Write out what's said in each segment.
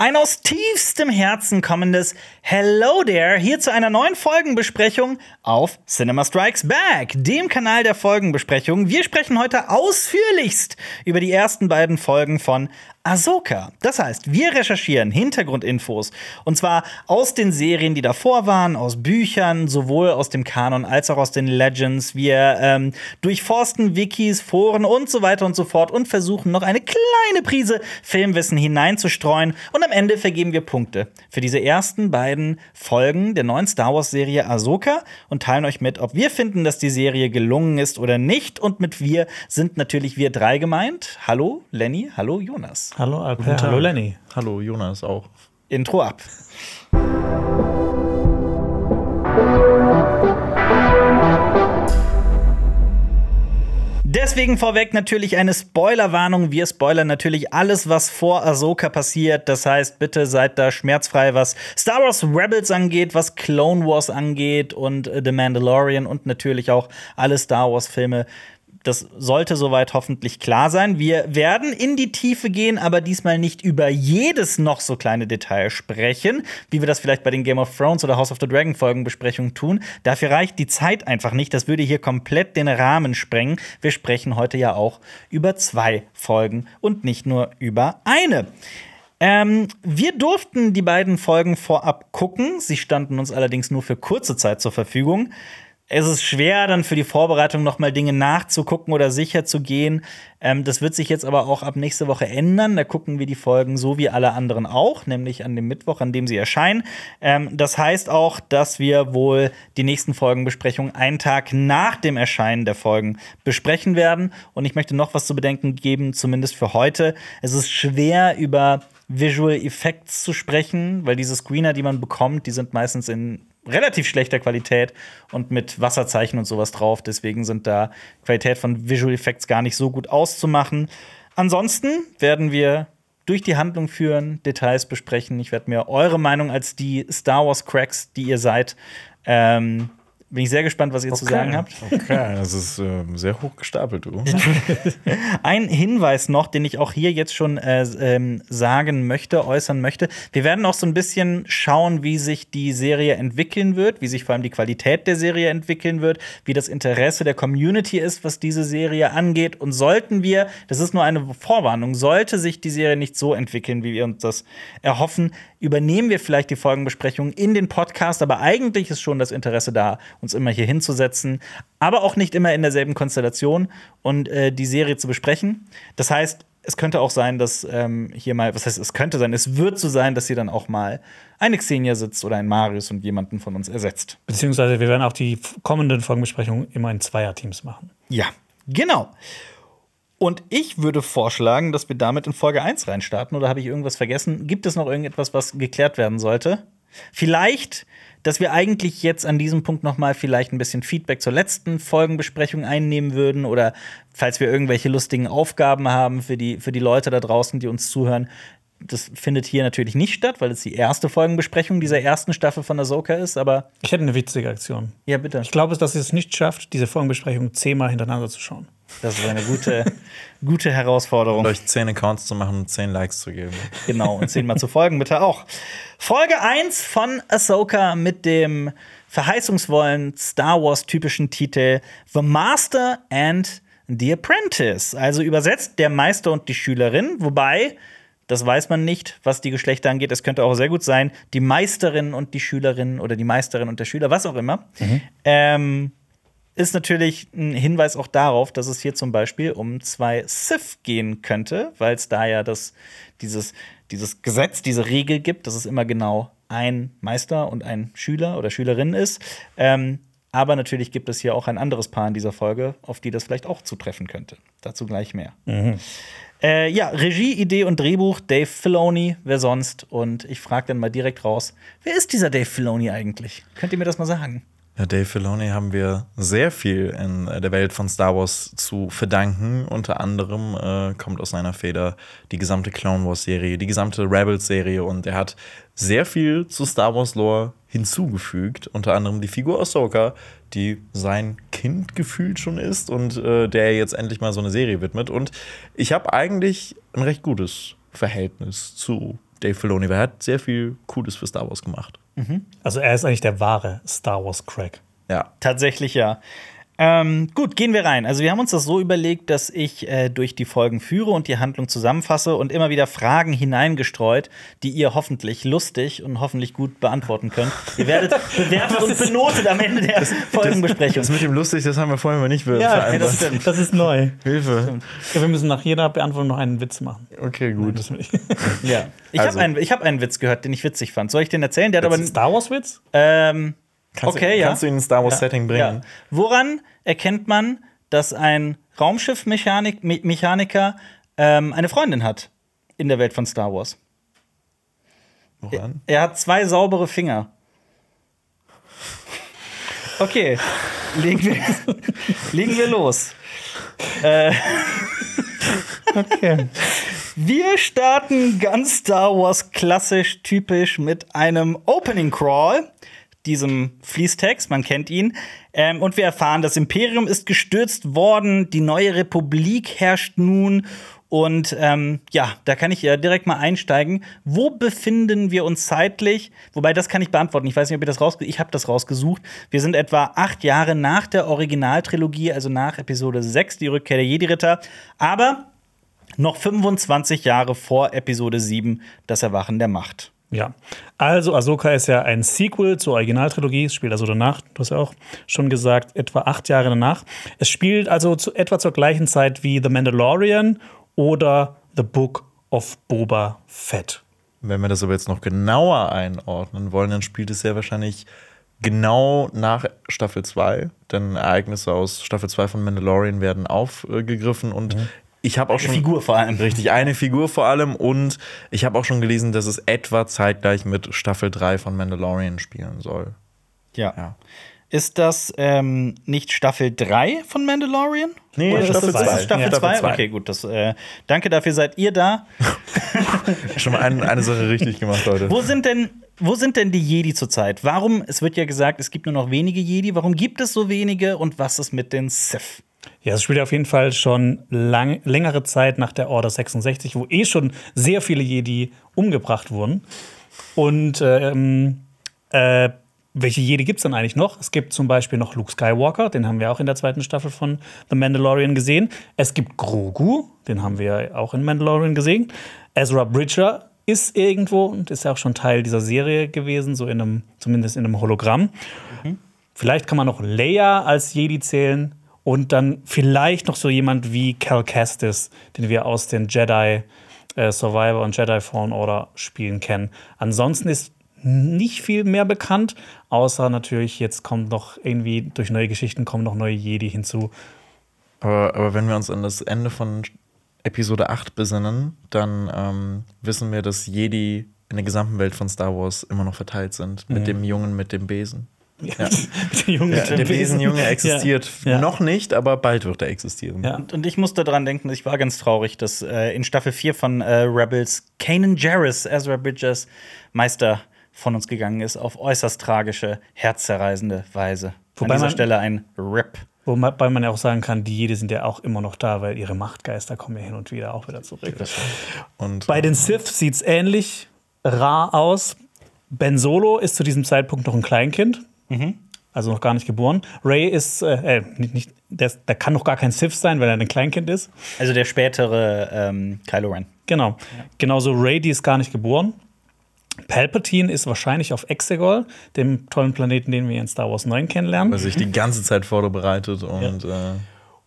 Ein aus tiefstem Herzen kommendes Hello there hier zu einer neuen Folgenbesprechung auf Cinema Strikes Back, dem Kanal der Folgenbesprechung. Wir sprechen heute ausführlichst über die ersten beiden Folgen von Ahsoka. Das heißt, wir recherchieren Hintergrundinfos und zwar aus den Serien, die davor waren, aus Büchern, sowohl aus dem Kanon als auch aus den Legends. Wir ähm, durchforsten Wikis, Foren und so weiter und so fort und versuchen noch eine kleine Prise Filmwissen hineinzustreuen und am Ende vergeben wir Punkte für diese ersten beiden Folgen der neuen Star Wars Serie Ahsoka und teilen euch mit, ob wir finden, dass die Serie gelungen ist oder nicht. Und mit wir sind natürlich wir drei gemeint. Hallo Lenny, hallo Jonas. Hallo Alper, hallo Lenny. Hallo Jonas auch. Intro ab. Deswegen vorweg natürlich eine Spoilerwarnung. Wir spoilern natürlich alles, was vor Ahsoka passiert. Das heißt, bitte seid da schmerzfrei, was Star Wars Rebels angeht, was Clone Wars angeht und äh, The Mandalorian und natürlich auch alle Star Wars Filme das sollte soweit hoffentlich klar sein. Wir werden in die Tiefe gehen, aber diesmal nicht über jedes noch so kleine Detail sprechen, wie wir das vielleicht bei den Game of Thrones oder House of the Dragon Folgenbesprechungen tun. Dafür reicht die Zeit einfach nicht. Das würde hier komplett den Rahmen sprengen. Wir sprechen heute ja auch über zwei Folgen und nicht nur über eine. Ähm, wir durften die beiden Folgen vorab gucken. Sie standen uns allerdings nur für kurze Zeit zur Verfügung es ist schwer, dann für die Vorbereitung noch mal Dinge nachzugucken oder sicher zu gehen. Ähm, das wird sich jetzt aber auch ab nächste Woche ändern. Da gucken wir die Folgen so wie alle anderen auch, nämlich an dem Mittwoch, an dem sie erscheinen. Ähm, das heißt auch, dass wir wohl die nächsten Folgenbesprechungen einen Tag nach dem Erscheinen der Folgen besprechen werden. Und ich möchte noch was zu bedenken geben, zumindest für heute. Es ist schwer über Visual Effects zu sprechen, weil diese Screener, die man bekommt, die sind meistens in relativ schlechter Qualität und mit Wasserzeichen und sowas drauf. Deswegen sind da Qualität von Visual Effects gar nicht so gut auszumachen. Ansonsten werden wir durch die Handlung führen, Details besprechen. Ich werde mir eure Meinung als die Star Wars Cracks, die ihr seid, ähm, bin ich sehr gespannt, was ihr okay. zu sagen habt. Okay, das ist äh, sehr hoch gestapelt, du. Ein Hinweis noch, den ich auch hier jetzt schon äh, ähm, sagen möchte, äußern möchte. Wir werden auch so ein bisschen schauen, wie sich die Serie entwickeln wird, wie sich vor allem die Qualität der Serie entwickeln wird, wie das Interesse der Community ist, was diese Serie angeht. Und sollten wir, das ist nur eine Vorwarnung, sollte sich die Serie nicht so entwickeln, wie wir uns das erhoffen, übernehmen wir vielleicht die Folgenbesprechung in den Podcast. Aber eigentlich ist schon das Interesse da uns immer hier hinzusetzen, aber auch nicht immer in derselben Konstellation und äh, die Serie zu besprechen. Das heißt, es könnte auch sein, dass ähm, hier mal, was heißt, es könnte sein, es wird so sein, dass hier dann auch mal eine Xenia sitzt oder ein Marius und jemanden von uns ersetzt. Beziehungsweise wir werden auch die kommenden Folgenbesprechungen immer in Zweierteams machen. Ja, genau. Und ich würde vorschlagen, dass wir damit in Folge 1 reinstarten. Oder habe ich irgendwas vergessen? Gibt es noch irgendetwas, was geklärt werden sollte? Vielleicht dass wir eigentlich jetzt an diesem Punkt noch mal vielleicht ein bisschen Feedback zur letzten Folgenbesprechung einnehmen würden oder falls wir irgendwelche lustigen Aufgaben haben für die, für die Leute da draußen, die uns zuhören. Das findet hier natürlich nicht statt, weil es die erste Folgenbesprechung dieser ersten Staffel von Ahsoka ist, aber. Ich hätte eine witzige Aktion. Ja, bitte. Ich glaube, dass es nicht schafft, diese Folgenbesprechung zehnmal hintereinander zu schauen. Das ist eine gute, gute Herausforderung. Und euch zehn Accounts zu machen und zehn Likes zu geben. Genau, und zehnmal zu folgen, bitte auch. Folge 1 von Ahsoka mit dem verheißungsvollen Star Wars-typischen Titel The Master and the Apprentice. Also übersetzt der Meister und die Schülerin, wobei. Das weiß man nicht, was die Geschlechter angeht. Es könnte auch sehr gut sein, die Meisterin und die Schülerin oder die Meisterin und der Schüler, was auch immer. Mhm. Ähm, ist natürlich ein Hinweis auch darauf, dass es hier zum Beispiel um zwei Sith gehen könnte, weil es da ja das, dieses, dieses Gesetz, diese Regel gibt, dass es immer genau ein Meister und ein Schüler oder Schülerin ist. Ähm, aber natürlich gibt es hier auch ein anderes Paar in dieser Folge, auf die das vielleicht auch zutreffen könnte. Dazu gleich mehr. Mhm. Äh, ja, Regie, Idee und Drehbuch Dave Filoni, wer sonst? Und ich frage dann mal direkt raus, wer ist dieser Dave Filoni eigentlich? Könnt ihr mir das mal sagen? Ja, Dave Filoni haben wir sehr viel in der Welt von Star Wars zu verdanken. Unter anderem äh, kommt aus seiner Feder die gesamte Clone Wars Serie, die gesamte Rebels Serie und er hat sehr viel zu Star Wars Lore hinzugefügt. Unter anderem die Figur Ahsoka, die sein Kind gefühlt schon ist und äh, der jetzt endlich mal so eine Serie widmet. Und ich habe eigentlich ein recht gutes Verhältnis zu Dave Filoni, weil er hat sehr viel Cooles für Star Wars gemacht. Also er ist eigentlich der wahre Star Wars Crack. Ja. Tatsächlich ja. Ähm, gut, gehen wir rein. Also wir haben uns das so überlegt, dass ich äh, durch die Folgen führe und die Handlung zusammenfasse und immer wieder Fragen hineingestreut, die ihr hoffentlich lustig und hoffentlich gut beantworten könnt. Ihr werdet bewertet und benotet am Ende der Folgenbesprechung. Das mit dem lustig, das haben wir vorhin mal nicht Ja, vereinbart. das, stimmt. das ist neu. Hilfe. Ja, wir müssen nach jeder Beantwortung noch einen Witz machen. Okay, gut. Das ich. Ja. Ich Also- habe einen, ich hab einen Witz gehört, den ich witzig fand. Soll ich den erzählen? Der hat aber. Star Wars Witz? Ähm, Kannst, okay, du, ja. kannst du ihn in ein Star Wars Ja. Setting bringen? Ja. Woran erkennt man, dass ein Raumschiffmechaniker ähm, eine Freundin hat in der Welt von Star Wars? Woran? Er hat zwei saubere Finger. Okay, legen wir, legen wir los. Äh, Okay. Wir starten ganz Star Wars klassisch typisch mit einem Opening Crawl, diesem Fließtext, man kennt ihn. Ähm, und wir erfahren, das Imperium ist gestürzt worden, die neue Republik herrscht nun. Und ähm, ja, da kann ich ja direkt mal einsteigen. Wo befinden wir uns zeitlich? Wobei, das kann ich beantworten. Ich weiß nicht, ob ihr das rausgesucht Ich habe das rausgesucht. Wir sind etwa acht Jahre nach der Originaltrilogie, also nach Episode 6, die Rückkehr der Jedi-Ritter. Aber noch 25 Jahre vor Episode 7, das Erwachen der Macht. Ja. Also, Ahsoka ist ja ein Sequel zur Originaltrilogie. Es spielt also danach, du hast ja auch schon gesagt, etwa acht Jahre danach. Es spielt also zu, etwa zur gleichen Zeit wie The Mandalorian oder The Book of Boba Fett. Wenn wir das aber jetzt noch genauer einordnen wollen, dann spielt es sehr wahrscheinlich genau nach Staffel 2. Denn Ereignisse aus Staffel 2 von Mandalorian werden aufgegriffen und ich habe auch schon Figur vor allem. Richtig, eine Figur vor allem. Und ich habe auch schon gelesen, dass es etwa zeitgleich mit Staffel 3 von Mandalorian spielen soll. Ja. Ja. Ist das ähm, nicht Staffel 3 von Mandalorian? Nee, Oder Staffel das, ist zwei. das Staffel Ja, 2? Staffel zwei. Okay, gut. Das, äh, danke dafür, seid ihr da. Schon mal ein, eine Sache richtig gemacht, Leute. Wo sind denn, wo sind denn die Jedi zurzeit? Warum, es wird ja gesagt, es gibt nur noch wenige Jedi. Warum gibt es so wenige und was ist mit den Sith? Ja, es spielt auf jeden Fall schon lang, längere Zeit nach der Order 66, wo eh schon sehr viele Jedi umgebracht wurden. Und ähm, äh, welche Jedi gibt es dann eigentlich noch? Es gibt zum Beispiel noch Luke Skywalker, den haben wir auch in der zweiten Staffel von The Mandalorian gesehen. Es gibt Grogu, den haben wir auch in Mandalorian gesehen. Ezra Bridger ist irgendwo und ist ja auch schon Teil dieser Serie gewesen, so in einem, zumindest in einem Hologramm. Vielleicht kann man noch Leia als Jedi zählen und dann vielleicht noch so jemand wie Cal Kestis, den wir aus den Jedi äh, Survivor und Jedi Fallen Order Spielen kennen. Ansonsten ist nicht viel mehr bekannt, außer natürlich jetzt kommt noch irgendwie durch neue Geschichten kommen noch neue Jedi hinzu. Aber, aber wenn wir uns an das Ende von Episode 8 besinnen, dann ähm, wissen wir, dass Jedi in der gesamten Welt von Star Wars immer noch verteilt sind. Mit dem Jungen mit dem Besen. Ja. Mit dem Jungen Ja, der Besen. Besenjunge existiert Ja. Ja. noch nicht, aber bald wird er existieren. Ja. Und, und ich musste daran denken, ich war ganz traurig, dass äh, in Staffel 4 von äh, Rebels Kanan Jarrus, Ezra Bridgers Meister, von uns gegangen ist, auf äußerst tragische, herzzerreißende Weise. Wobei An dieser man- Stelle ein RIP. Wobei man ja auch sagen kann, die Jedi sind ja auch immer noch da, weil ihre Machtgeister kommen ja hin und wieder auch wieder zurück. Und Bei den Sith sieht es ähnlich rar aus. Ben Solo ist zu diesem Zeitpunkt noch ein Kleinkind, also noch gar nicht geboren. Ray ist, äh, äh, nicht, nicht, der, der kann noch gar kein Sith sein, weil er ein Kleinkind ist. Also der spätere ähm, Kylo Ren. Genau. Genauso Ray, die ist gar nicht geboren. Palpatine ist wahrscheinlich auf Exegol, dem tollen Planeten, den wir in Star Wars 9 kennenlernen. weil sich die ganze Zeit vorbereitet und äh,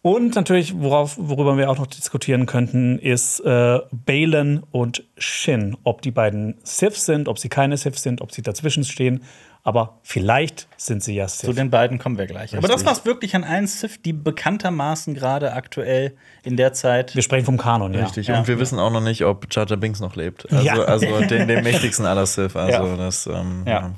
Und natürlich, worauf, worüber wir auch noch diskutieren könnten, ist äh, Balen und Shin. Ob die beiden Siths sind, ob sie keine Siths sind, ob sie dazwischen stehen. Aber vielleicht sind sie ja Zu Sith. den beiden kommen wir gleich. Aber das war's wirklich an allen Sith, die bekanntermaßen gerade aktuell in der Zeit. Wir sprechen vom Kanon, ja. richtig. Ja. Und wir wissen auch noch nicht, ob Jar Jar Binks noch lebt. Also, Ja. also den, den mächtigsten aller Sith. Also Ja. das, ähm, Ja.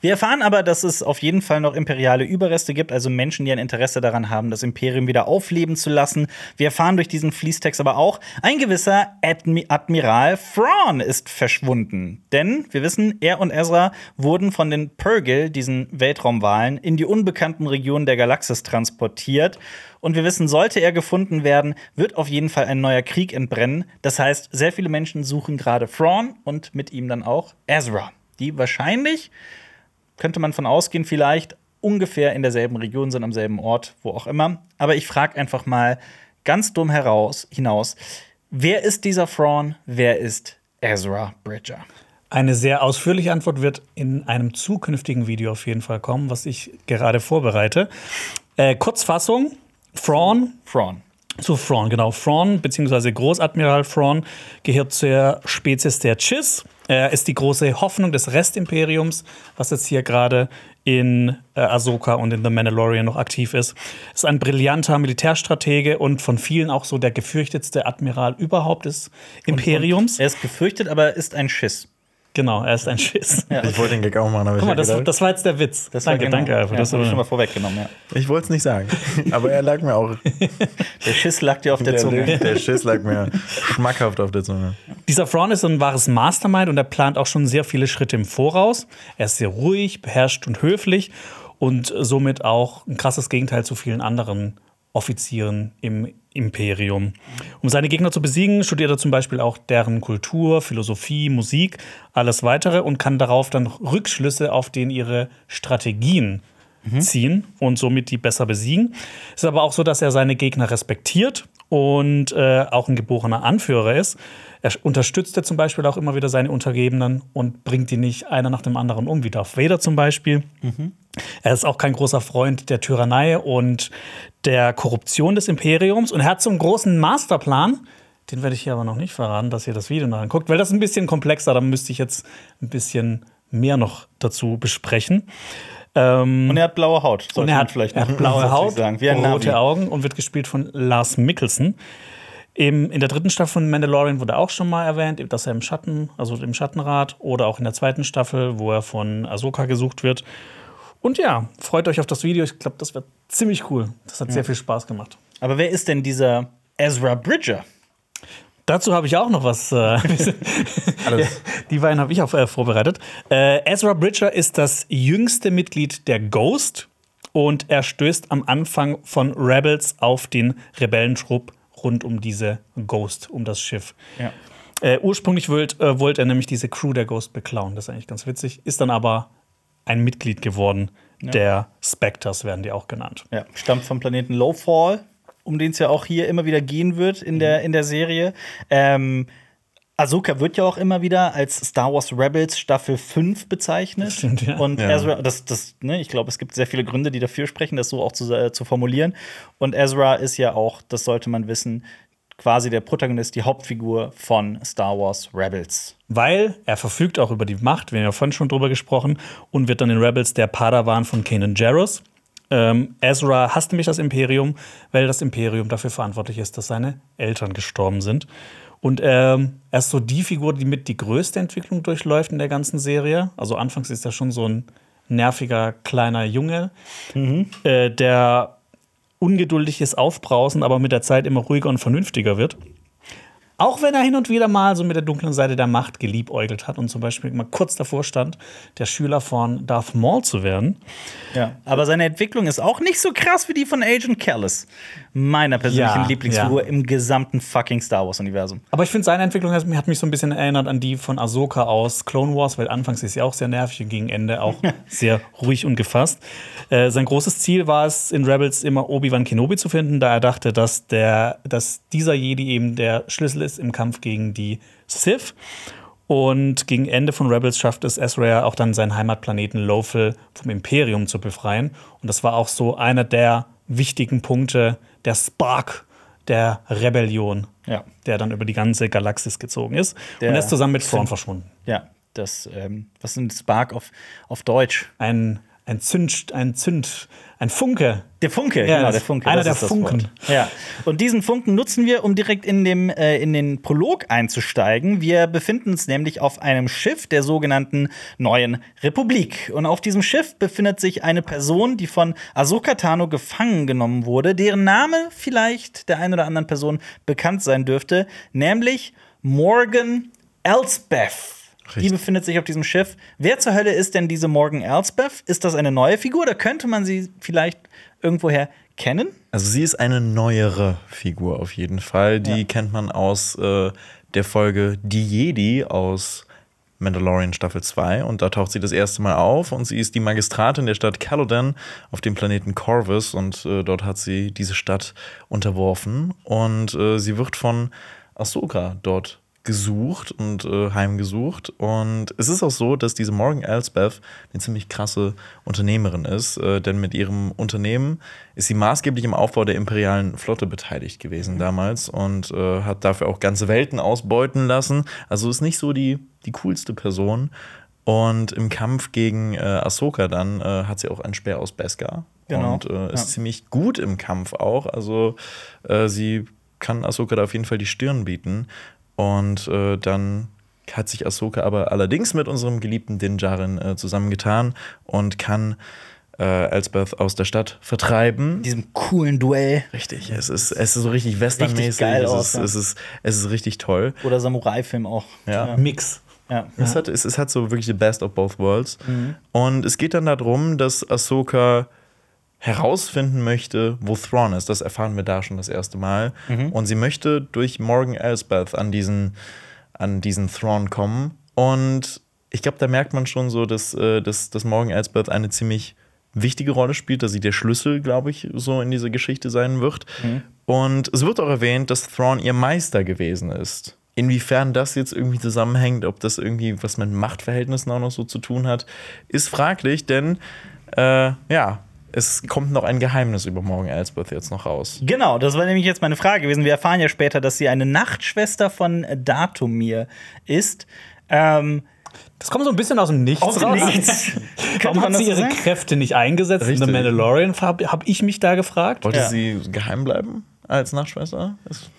Wir erfahren aber, dass es auf jeden Fall noch imperiale Überreste gibt, also Menschen, die ein Interesse daran haben, das Imperium wieder aufleben zu lassen. Wir erfahren durch diesen Fließtext aber auch, ein gewisser Admi Admiral Thrawn ist verschwunden. Denn wir wissen, er und Ezra wurden von den Purgil, diesen Weltraumwahlen, in die unbekannten Regionen der Galaxis transportiert. Und wir wissen, sollte er gefunden werden, wird auf jeden Fall ein neuer Krieg entbrennen. Das heißt, sehr viele Menschen suchen gerade Thrawn und mit ihm dann auch Ezra, die wahrscheinlich könnte man von ausgehen, vielleicht ungefähr in derselben Region sind, am selben Ort, wo auch immer. Aber ich frage einfach mal ganz dumm heraus, hinaus, wer ist dieser Thrawn, wer ist Ezra Bridger? Eine sehr ausführliche Antwort wird in einem zukünftigen Video auf jeden Fall kommen, was ich gerade vorbereite. Äh, Kurzfassung: Thrawn. Thrawn. Zu Thrawn, genau. Thrawn, beziehungsweise Großadmiral Thrawn, gehört zur Spezies der Chiss. Er ist die große Hoffnung des Restimperiums, was jetzt hier gerade in äh, Ahsoka und in The Mandalorian noch aktiv ist. Ist ein brillanter Militärstratege und von vielen auch so der gefürchtetste Admiral überhaupt des Imperiums. Er ist gefürchtet, aber ist ein Schiss. Genau, er ist ein Schiss. Ich wollte den Gag auch machen, aber Guck mal, ich, das, das war jetzt der Witz. Das war danke, genau- danke, Alfred. Ja, das habe ich schon mal vorweggenommen, ja. ich wollte es nicht sagen. Aber er lag mir auch. Der Schiss lag dir auf der, Zunge. Der, der Schiss lag mir schmackhaft auf der Zunge. dieser Thrawn ist so ein wahres Mastermind und er plant auch schon sehr viele Schritte im Voraus. Er ist sehr ruhig, beherrscht und höflich und somit auch ein krasses Gegenteil zu vielen anderen Offizieren im Imperium. Um seine Gegner zu besiegen, studiert er zum Beispiel auch deren Kultur, Philosophie, Musik, alles weitere und kann darauf dann Rückschlüsse auf den ihre Strategien ziehen und somit die besser besiegen. Es ist aber auch so, dass er seine Gegner respektiert und äh, auch ein geborener Anführer ist. Er unterstützt er zum Beispiel auch immer wieder seine Untergebenen und bringt die nicht einer nach dem anderen um, wie Darth Vader zum Beispiel. Er ist auch kein großer Freund der Tyrannei und der Korruption des Imperiums und er hat so einen großen Masterplan. Den werde ich hier aber noch nicht verraten, dass ihr das Video noch anguckt, weil das ist ein bisschen komplexer. Da müsste ich jetzt ein bisschen mehr noch dazu besprechen. Ähm, Und er hat blaue Haut. und er hat, vielleicht er hat blaue Haut, rote Augen und wird gespielt von Lars Mikkelsen. Im, in der dritten Staffel von Mandalorian wurde auch schon mal erwähnt, dass er im Schatten, also im Schattenrat, oder auch in der zweiten Staffel, wo er von Ahsoka gesucht wird. Und ja, freut euch auf das Video. Ich glaube, das wird ziemlich cool. Das hat sehr viel Spaß gemacht. Aber wer ist denn dieser Ezra Bridger? Dazu habe ich auch noch was. Äh, Alles. die beiden habe ich auch äh, vorbereitet. Äh, Ezra Bridger ist das jüngste Mitglied der Ghost und er stößt am Anfang von Rebels auf den Rebellentrupp rund um diese Ghost, um das Schiff. Ja. Äh, ursprünglich wollte wollte er nämlich diese Crew der Ghost beklauen. Das ist eigentlich ganz witzig. Ist dann aber ein Mitglied geworden. Der Spectres werden die auch genannt. Ja, stammt vom Planeten Lowfall, um den es ja auch hier immer wieder gehen wird in der, in der Serie. Ähm, Ahsoka wird ja auch immer wieder als Star Wars Rebels Staffel 5 bezeichnet. Stimmt, ja. Und Ja. Ezra, das, das, ne, ich glaube, es gibt sehr viele Gründe, die dafür sprechen, das so auch zu, äh, zu formulieren. Und Ezra ist ja auch, das sollte man wissen, quasi der Protagonist, die Hauptfigur von Star Wars Rebels. Weil er verfügt auch über die Macht, wir haben ja vorhin schon drüber gesprochen, und wird dann in Rebels der Padawan von Kanan Jarrus. Ähm, Ezra hasst nämlich das Imperium, weil das Imperium dafür verantwortlich ist, dass seine Eltern gestorben sind. Und ähm, er ist so die Figur, die mit die größte Entwicklung durchläuft in der ganzen Serie. Also anfangs ist er schon so ein nerviger kleiner Junge, äh, der ungeduldig ist, aufbrausend, aber mit der Zeit immer ruhiger und vernünftiger wird. Auch wenn er hin und wieder mal so mit der dunklen Seite der Macht geliebäugelt hat und zum Beispiel mal kurz davor stand, der Schüler von Darth Maul zu werden. Ja. Aber seine Entwicklung ist auch nicht so krass wie die von Agent Callus. Meiner persönlichen Ja, Lieblingsfigur ja. im gesamten fucking Star Wars-Universum. Aber ich finde, seine Entwicklung hat, hat mich so ein bisschen erinnert an die von Ahsoka aus Clone Wars, weil anfangs ist sie auch sehr nervig und gegen Ende auch sehr ruhig und gefasst. Äh, sein großes Ziel war es, in Rebels immer Obi-Wan Kenobi zu finden, da er dachte, dass, der, dass dieser Jedi eben der Schlüssel ist im Kampf gegen die Sith. Und gegen Ende von Rebels schafft es Ezra auch dann seinen Heimatplaneten Lothal vom Imperium zu befreien. Und das war auch so einer der wichtigen Punkte, der Spark der Rebellion, Ja. der dann über die ganze Galaxis gezogen ist. Der und er ist zusammen mit Thrawn verschwunden. Ja, das, ähm, was ist ein Spark auf, auf Deutsch? Ein, ein Zünd, ein Zünd, ein Funke. Der Funke, Ja, genau, der Funke. einer der Funken. Ja. Und diesen Funken nutzen wir, um direkt in, dem, äh, in den Prolog einzusteigen. Wir befinden uns nämlich auf einem Schiff der sogenannten Neuen Republik. Und auf diesem Schiff befindet sich eine Person, die von Ahsoka Tano gefangen genommen wurde, deren Name vielleicht der einen oder anderen Person bekannt sein dürfte, nämlich Morgan Elsbeth. Die Richtig. befindet sich auf diesem Schiff. Wer zur Hölle ist denn diese Morgan Elsbeth? Ist das eine neue Figur oder könnte man sie vielleicht irgendwoher kennen? Also sie ist eine neuere Figur auf jeden Fall. Die Ja. kennt man aus äh, der Folge Die Jedi aus Mandalorian Staffel 2 und da taucht sie das erste Mal auf und sie ist die Magistratin der Stadt Calodan auf dem Planeten Corvus und äh, dort hat sie diese Stadt unterworfen und äh, sie wird von Ahsoka dort gesucht und äh, heimgesucht und es ist auch so, dass diese Morgan Elsbeth eine ziemlich krasse Unternehmerin ist, äh, denn mit ihrem Unternehmen ist sie maßgeblich im Aufbau der imperialen Flotte beteiligt gewesen damals und äh, hat dafür auch ganze Welten ausbeuten lassen. Also ist nicht so die, die coolste Person. Und im Kampf gegen äh, Ahsoka dann äh, hat sie auch einen Speer aus Beskar. Genau. Und äh, ist Ja. ziemlich gut im Kampf auch. Also sie kann Ahsoka da auf jeden Fall die Stirn bieten. Und äh, dann hat sich Ahsoka aber allerdings mit unserem geliebten Din Djarin äh, zusammengetan und kann äh, Elsbeth aus der Stadt vertreiben. Diesem coolen Duell Richtig, es ist, es ist so richtig westernmäßig. Richtig geil es, aus, ist, ja. es, ist, es ist richtig toll. oder Samurai-Film auch. Ja. Mix. ja. Es, hat, es, es hat so wirklich the best of both worlds. Mhm. Und es geht dann darum, dass Ahsoka herausfinden möchte, wo Thrawn ist. Das erfahren wir da schon das erste Mal. Mhm. Und sie möchte durch Morgan Elsbeth an diesen, an diesen Thrawn kommen. Und ich glaube, da merkt man schon so, dass, äh, dass, dass Morgan Elsbeth eine ziemlich wichtige Rolle spielt, dass sie der Schlüssel, glaube ich, so in dieser Geschichte sein wird. Mhm. Und es wird auch erwähnt, dass Thrawn ihr Meister gewesen ist. Inwiefern das jetzt irgendwie zusammenhängt, ob das irgendwie was mit Machtverhältnissen auch noch so zu tun hat, ist fraglich, denn äh, ja, es kommt noch ein Geheimnis über Morgan Elsbeth jetzt noch raus. Genau, das war nämlich jetzt meine Frage gewesen. Wir erfahren ja später, dass sie eine Nachtschwester von Datumir ist. Ähm, Das kommt so ein bisschen aus dem Nichts aus raus. Nichts. Warum hat sie ihre sagen? Kräfte nicht eingesetzt in Richtig. The Mandalorian? Habe hab ich mich da gefragt. Wollte Ja. sie geheim bleiben als Nachtschwester? Das-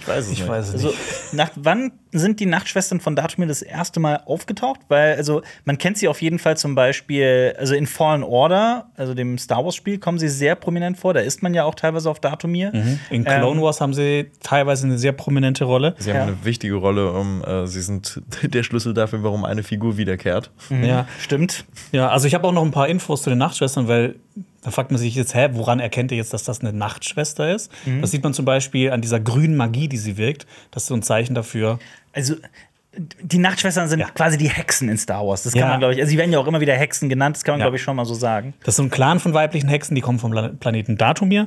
Ich weiß es Ich nicht. weiß es Also, nicht. nach wann sind die Nachtschwestern von Datumir das erste Mal aufgetaucht? Weil, also, man kennt sie auf jeden Fall zum Beispiel, also in Fallen Order, also dem Star Wars-Spiel, kommen sie sehr prominent vor. Da ist man ja auch teilweise auf Datumir. In Clone ähm, Wars haben sie teilweise eine sehr prominente Rolle. Sie haben Ja. eine wichtige Rolle, um, äh, sie sind der Schlüssel dafür, warum eine Figur wiederkehrt. Ja. Stimmt. ja, also ich habe auch noch ein paar Infos zu den Nachtschwestern, weil da fragt man sich jetzt, hä, woran erkennt ihr jetzt, dass das eine Nachtschwester ist? Mhm. Das sieht man zum Beispiel an dieser grünen Magie, die sie wirkt. Das ist so ein Zeichen dafür. Also, die Nachtschwestern sind Ja. quasi die Hexen in Star Wars. Das kann Ja. man, glaube ich, also sie werden ja auch immer wieder Hexen genannt, das kann man, Ja. glaube ich, schon mal so sagen. Das ist so ein Clan von weiblichen Hexen, die kommen vom Pla- Planeten Datumir.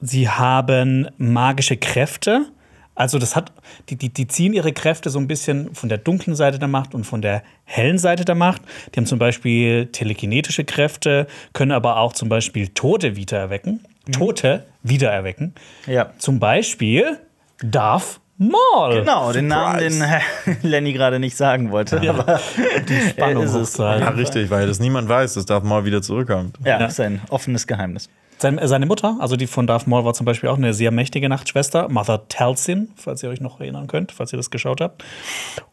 Sie haben magische Kräfte. Also das hat, die, die, die ziehen ihre Kräfte so ein bisschen von der dunklen Seite der Macht und von der hellen Seite der Macht. Die haben zum Beispiel telekinetische Kräfte, können aber auch zum Beispiel Tote wiedererwecken. Tote wiedererwecken. Ja. Zum Beispiel Darth Maul. Genau, den Namen, den Surprise. Lenny gerade nicht sagen wollte. Aber Die Spannung ist es. Ja, richtig, weil das niemand weiß, dass Darth Maul wieder zurückkommt. ja, Ja. ist ein offenes Geheimnis. Seine, seine Mutter, also die von Darth Maul, war zum Beispiel auch eine sehr mächtige Nachtschwester, Mother Talzin, falls ihr euch noch erinnern könnt, falls ihr das geschaut habt.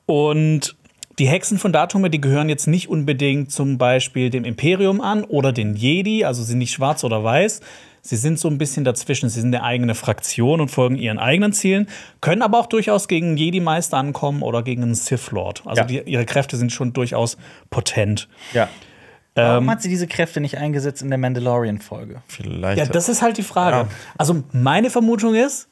Und die Hexen von Datumir, die gehören jetzt nicht unbedingt zum Beispiel dem Imperium an oder den Jedi, also sind nicht schwarz oder weiß. Sie sind so ein bisschen dazwischen. Sie sind eine eigene Fraktion und folgen ihren eigenen Zielen, können aber auch durchaus gegen Jedi-Meister ankommen oder gegen einen Sith-Lord. Also Ja. die, ihre Kräfte sind schon durchaus potent. Ja. Warum hat sie diese Kräfte nicht eingesetzt in der Mandalorian-Folge? Vielleicht. Ja, das ist halt die Frage. Ja. Also meine Vermutung ist,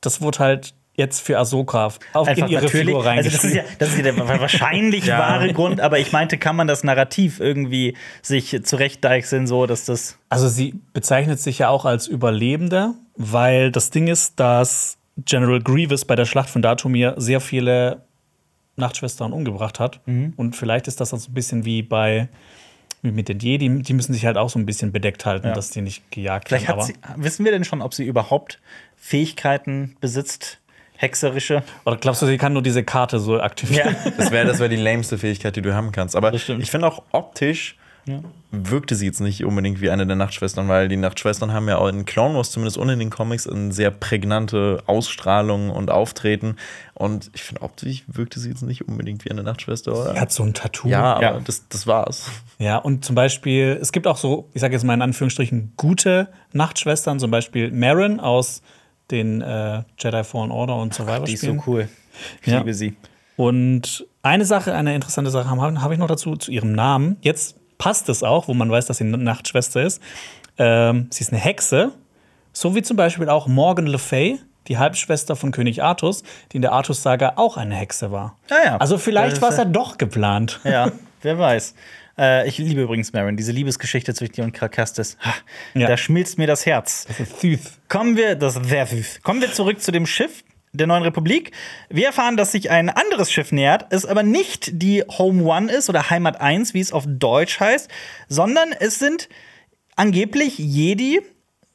das wurde halt jetzt für Ahsoka auf in ihre Figur Also das ist ja, das ist ja der wahrscheinlich Ja. wahre Grund, aber ich meinte, kann man das Narrativ irgendwie sich zurechtdeichseln, so dass das. Also sie bezeichnet sich ja auch als Überlebender, weil das Ding ist, dass General Grievous bei der Schlacht von Datumir sehr viele Nachtschwestern umgebracht hat. Mhm. Und vielleicht ist das dann so ein bisschen wie bei mit den Jedi, die müssen sich halt auch so ein bisschen bedeckt halten, Ja. dass die nicht gejagt Vielleicht werden. hat sie, wissen wir denn schon, ob sie überhaupt Fähigkeiten besitzt, hexerische? Oder glaubst du, sie kann nur diese Karte so aktivieren? Ja. Das wäre das wär die lameste Fähigkeit, die du haben kannst. Aber ich finde auch optisch wirkte sie jetzt nicht unbedingt wie eine der Nachtschwestern, weil die Nachtschwestern haben ja auch in Clone Wars, zumindest und in den Comics, eine sehr prägnante Ausstrahlung und Auftreten. Und ich finde, optisch wirkte sie jetzt nicht unbedingt wie eine Nachtschwester, oder? Er hat so ein Tattoo. ja, aber Ja. Das, das war's. Ja, und zum Beispiel, es gibt auch so, ich sage jetzt mal in Anführungsstrichen, gute Nachtschwestern, zum Beispiel Marin aus den äh, Jedi Fallen Order und Survivor Die ist so cool. Ich Ja. liebe sie. Und eine Sache, eine interessante Sache habe hab ich noch dazu, zu ihrem Namen. Jetzt passt es auch, wo man weiß, dass sie eine Nachtschwester ist. Ähm, sie ist eine Hexe, so wie zum Beispiel auch Morgan Le Fay, die Halbschwester von König Artus, die in der Artus-Saga auch eine Hexe war. Ah ja. Also vielleicht Das war ist es ja doch geplant. Ja, wer weiß. Äh, ich liebe übrigens Marin, diese Liebesgeschichte zwischen dir und Krakastis. Ha, Ja. Da schmilzt mir das Herz. Thuth. Kommen wir, das ist sehr süß. Kommen wir zurück zu dem Schiff der neuen Republik. Wir erfahren, dass sich ein anderes Schiff nähert, es aber nicht die Home One ist oder Heimat 1, wie es auf Deutsch heißt, sondern es sind angeblich Jedi.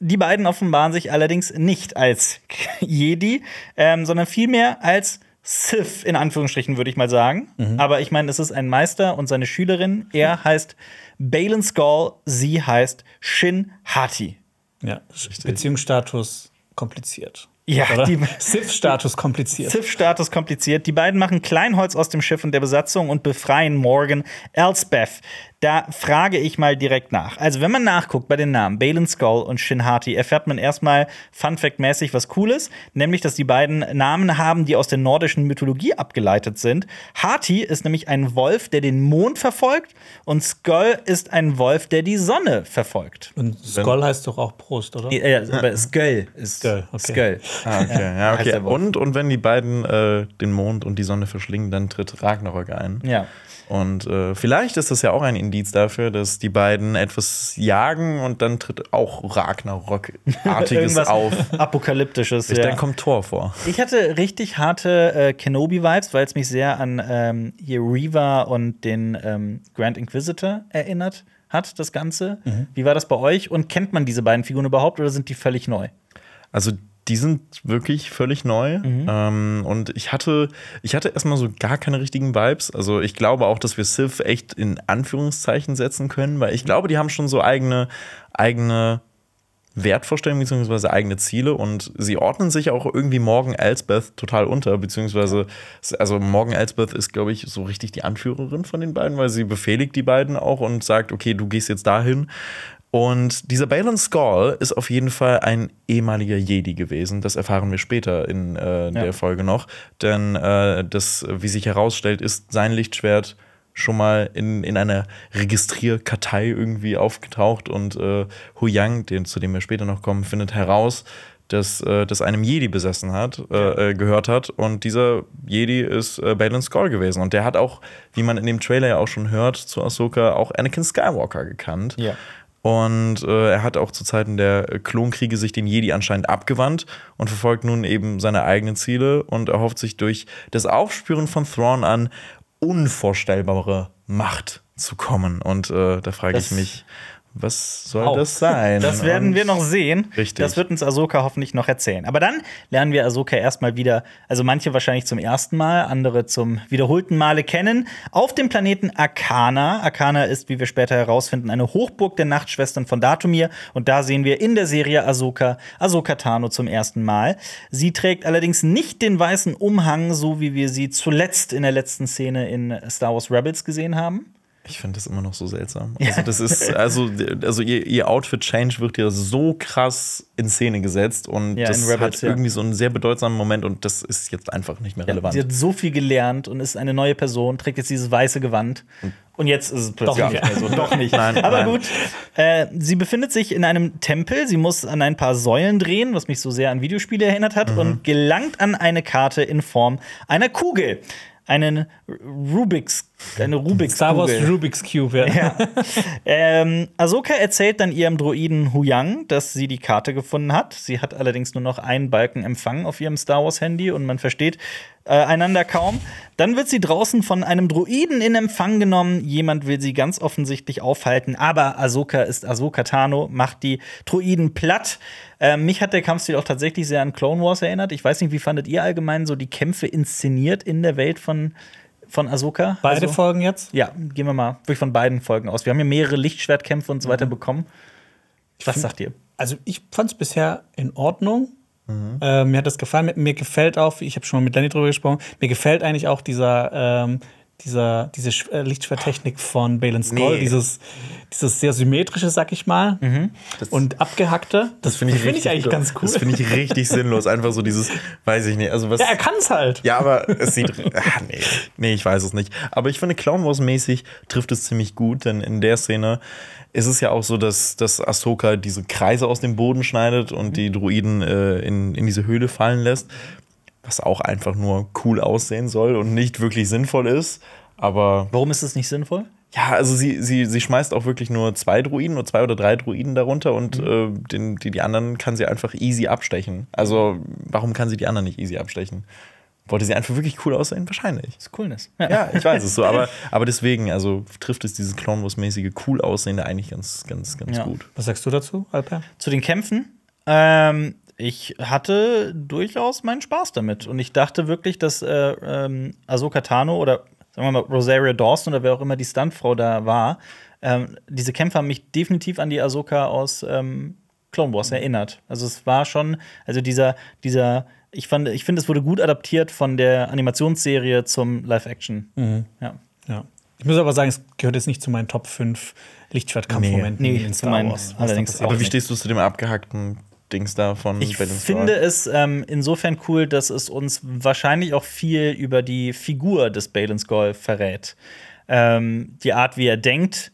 Die beiden offenbaren sich allerdings nicht als Jedi, ähm, sondern vielmehr als Sith, in Anführungsstrichen, würde ich mal sagen. Aber ich meine, es ist ein Meister und seine Schülerin. Er heißt Balin Skull, sie heißt Shin Hati. Ja, Beziehungsstatus kompliziert. Ja, Oder? die- Sith-Status kompliziert. Sith-Status kompliziert. Die beiden machen Kleinholz aus dem Schiff und der Besatzung und befreien Morgan Elsbeth. Da frage ich mal direkt nach. Also, wenn man nachguckt bei den Namen Balin Skull und Shin Hati, erfährt man erstmal Funfact-mäßig was Cooles, nämlich, dass die beiden Namen haben, die aus der nordischen Mythologie abgeleitet sind. Hati ist nämlich ein Wolf, der den Mond verfolgt und Skull ist ein Wolf, der die Sonne verfolgt. Und Skoll heißt doch auch Prost, oder? Äh, aber Skull ist Skull, okay. Skull. Ah, okay. Ja, okay. Und, und wenn die beiden äh, den Mond und die Sonne verschlingen, dann tritt Ragnarök ein. Ja. Und äh, vielleicht ist das ja auch ein Indiz dafür, dass die beiden etwas jagen und dann tritt auch Ragnarok-artiges auf. Apokalyptisches. Ich ja. Dann kommt Thor vor. Ich hatte richtig harte äh, Kenobi-Vibes, weil es mich sehr an ähm, hier Reva und den ähm, Grand Inquisitor erinnert hat, das Ganze. Wie war das bei euch? Und kennt man diese beiden Figuren überhaupt oder sind die völlig neu? Also die sind wirklich völlig neu. Mhm. Ähm, und ich hatte, ich hatte erstmal so gar keine richtigen Vibes. Also ich glaube auch, dass wir Sith echt in Anführungszeichen setzen können, weil Mhm. ich glaube, die haben schon so eigene, eigene Wertvorstellungen bzw. eigene Ziele und sie ordnen sich auch irgendwie Morgan Elsbeth total unter, beziehungsweise also Morgan Elsbeth ist, glaube ich, so richtig die Anführerin von den beiden, weil sie befehligt die beiden auch und sagt, okay, du gehst jetzt dahin. Und dieser Balin Skull ist auf jeden Fall ein ehemaliger Jedi gewesen. Das erfahren wir später in äh, der Folge noch. Denn äh, das, wie sich herausstellt, ist sein Lichtschwert schon mal in, in einer Registrierkartei irgendwie aufgetaucht und äh, Hu Yang, den, zu dem wir später noch kommen, findet heraus, dass äh, das einem Jedi besessen hat, äh, äh, gehört hat. Und dieser Jedi ist äh, Balin Skull gewesen. Und der hat auch, wie man in dem Trailer ja auch schon hört, zu Ahsoka auch Anakin Skywalker gekannt. Ja. Und äh, er hat auch zu Zeiten der Klonkriege sich den Jedi anscheinend abgewandt und verfolgt nun eben seine eigenen Ziele und erhofft sich durch das Aufspüren von Thrawn an unvorstellbare Macht zu kommen. Und äh, da frage ich mich, was soll Auch. das sein? Das werden Und wir noch sehen. Richtig. Das wird uns Ahsoka hoffentlich noch erzählen. Aber dann lernen wir Ahsoka erstmal wieder, also manche wahrscheinlich zum ersten Mal, andere zum wiederholten Male kennen, auf dem Planeten Arcana. Arcana ist, wie wir später herausfinden, eine Hochburg der Nachtschwestern von Datumir. Und da sehen wir in der Serie Ahsoka, Ahsoka Tano zum ersten Mal. Sie trägt allerdings nicht den weißen Umhang, so wie wir sie zuletzt in der letzten Szene in Star Wars Rebels gesehen haben. Ich finde das immer noch so seltsam. Also, das ist, also, also ihr, ihr Outfit-Change wird ja so krass in Szene gesetzt und Ja, das Rebels, hat ja. irgendwie so einen sehr bedeutsamen Moment und das ist jetzt einfach nicht mehr relevant. Sie hat so viel gelernt und ist eine neue Person, trägt jetzt dieses weiße Gewand. Und jetzt ist es plötzlich Doch nicht mehr so. Doch nicht. Nein, Aber nein. gut. Äh, sie befindet sich in einem Tempel. Sie muss an ein paar Säulen drehen, was mich so sehr an Videospiele erinnert hat, und gelangt an eine Karte in Form einer Kugel. Einen Rubik's, eine Rubik's Star Wars Kugel. Rubik's Cube, ja. Ja. ähm, Ahsoka erzählt dann ihrem Droiden Huyang, dass sie die Karte gefunden hat. Sie hat allerdings nur noch einen Balken Empfang auf ihrem Star Wars Handy und man versteht äh, einander kaum. Dann wird sie draußen von einem Droiden in Empfang genommen. Jemand will sie ganz offensichtlich aufhalten, aber Ahsoka ist Ahsoka Tano, macht die Droiden platt. Äh, mich hat der Kampfstil auch tatsächlich sehr an Clone Wars erinnert. Ich weiß nicht, wie fandet ihr allgemein so die Kämpfe inszeniert in der Welt von von Ahsoka. Beide Also- Folgen jetzt? Ja, gehen wir mal wirklich von beiden Folgen aus. Wir haben ja mehrere Lichtschwertkämpfe und so weiter bekommen. Was sagt ihr? Also ich fand es bisher in Ordnung. Mhm. Äh, mir hat das gefallen. Mir, mir gefällt auch, ich habe schon mal mit Lenny drüber gesprochen, mir gefällt eigentlich auch dieser, ähm, dieser, diese äh, Lichtschwerttechnik von Skull, Nee. dieses, dieses sehr symmetrische, sag ich mal, Mhm. und abgehackte. Das, finde ich, richtig- eigentlich ganz cool. Das finde ich richtig sinnlos. Einfach so dieses, weiß ich nicht. Also was, ja, er kann es halt. Ja, aber es sieht. Ah, nee. nee, ich weiß es nicht. Aber ich finde, Clown Wars-mäßig trifft es ziemlich gut, denn in der Szene ist es ja auch so, dass, dass Ahsoka diese Kreise aus dem Boden schneidet und die Druiden äh, in, in diese Höhle fallen lässt. Was auch einfach nur cool aussehen soll und nicht wirklich sinnvoll ist. Aber Warum ist das nicht sinnvoll? ja, also sie, sie, sie schmeißt auch wirklich nur zwei Druiden, nur zwei oder drei Druiden darunter und äh, den, die, die anderen kann sie einfach easy abstechen. Also, warum kann sie die anderen nicht easy abstechen? Wollte sie einfach wirklich cool aussehen? Wahrscheinlich. Das ist Coolness. Ja, ich weiß es so, aber, aber deswegen, also trifft es dieses Clone Wars-mäßige cool aussehende eigentlich ganz, ganz, ganz Ja. gut. Was sagst du dazu, Alper? Zu den Kämpfen. Ähm, ich hatte durchaus meinen Spaß damit. Und ich dachte wirklich, dass äh, ähm, Ahsoka Tano oder sagen wir mal Rosaria Dawson oder wer auch immer die Stuntfrau da war, ähm, diese Kämpfe haben mich definitiv an die Ahsoka aus ähm, Clone Wars erinnert. Also es war schon, also dieser, dieser, ich fand, ich finde, es wurde gut adaptiert von der Animationsserie zum Live-Action. Ja. Ja. Ich muss aber sagen, es gehört jetzt nicht zu meinen Top 5 Lichtschwertkampfmomenten Nee, nee, in Star Wars. allerdings Aber wie nicht. stehst du zu dem abgehackten Dings da von Ich Balance finde es ähm, insofern cool, dass es uns wahrscheinlich auch viel über die Figur des Balin Skull verrät. Ähm, die Art, wie er denkt.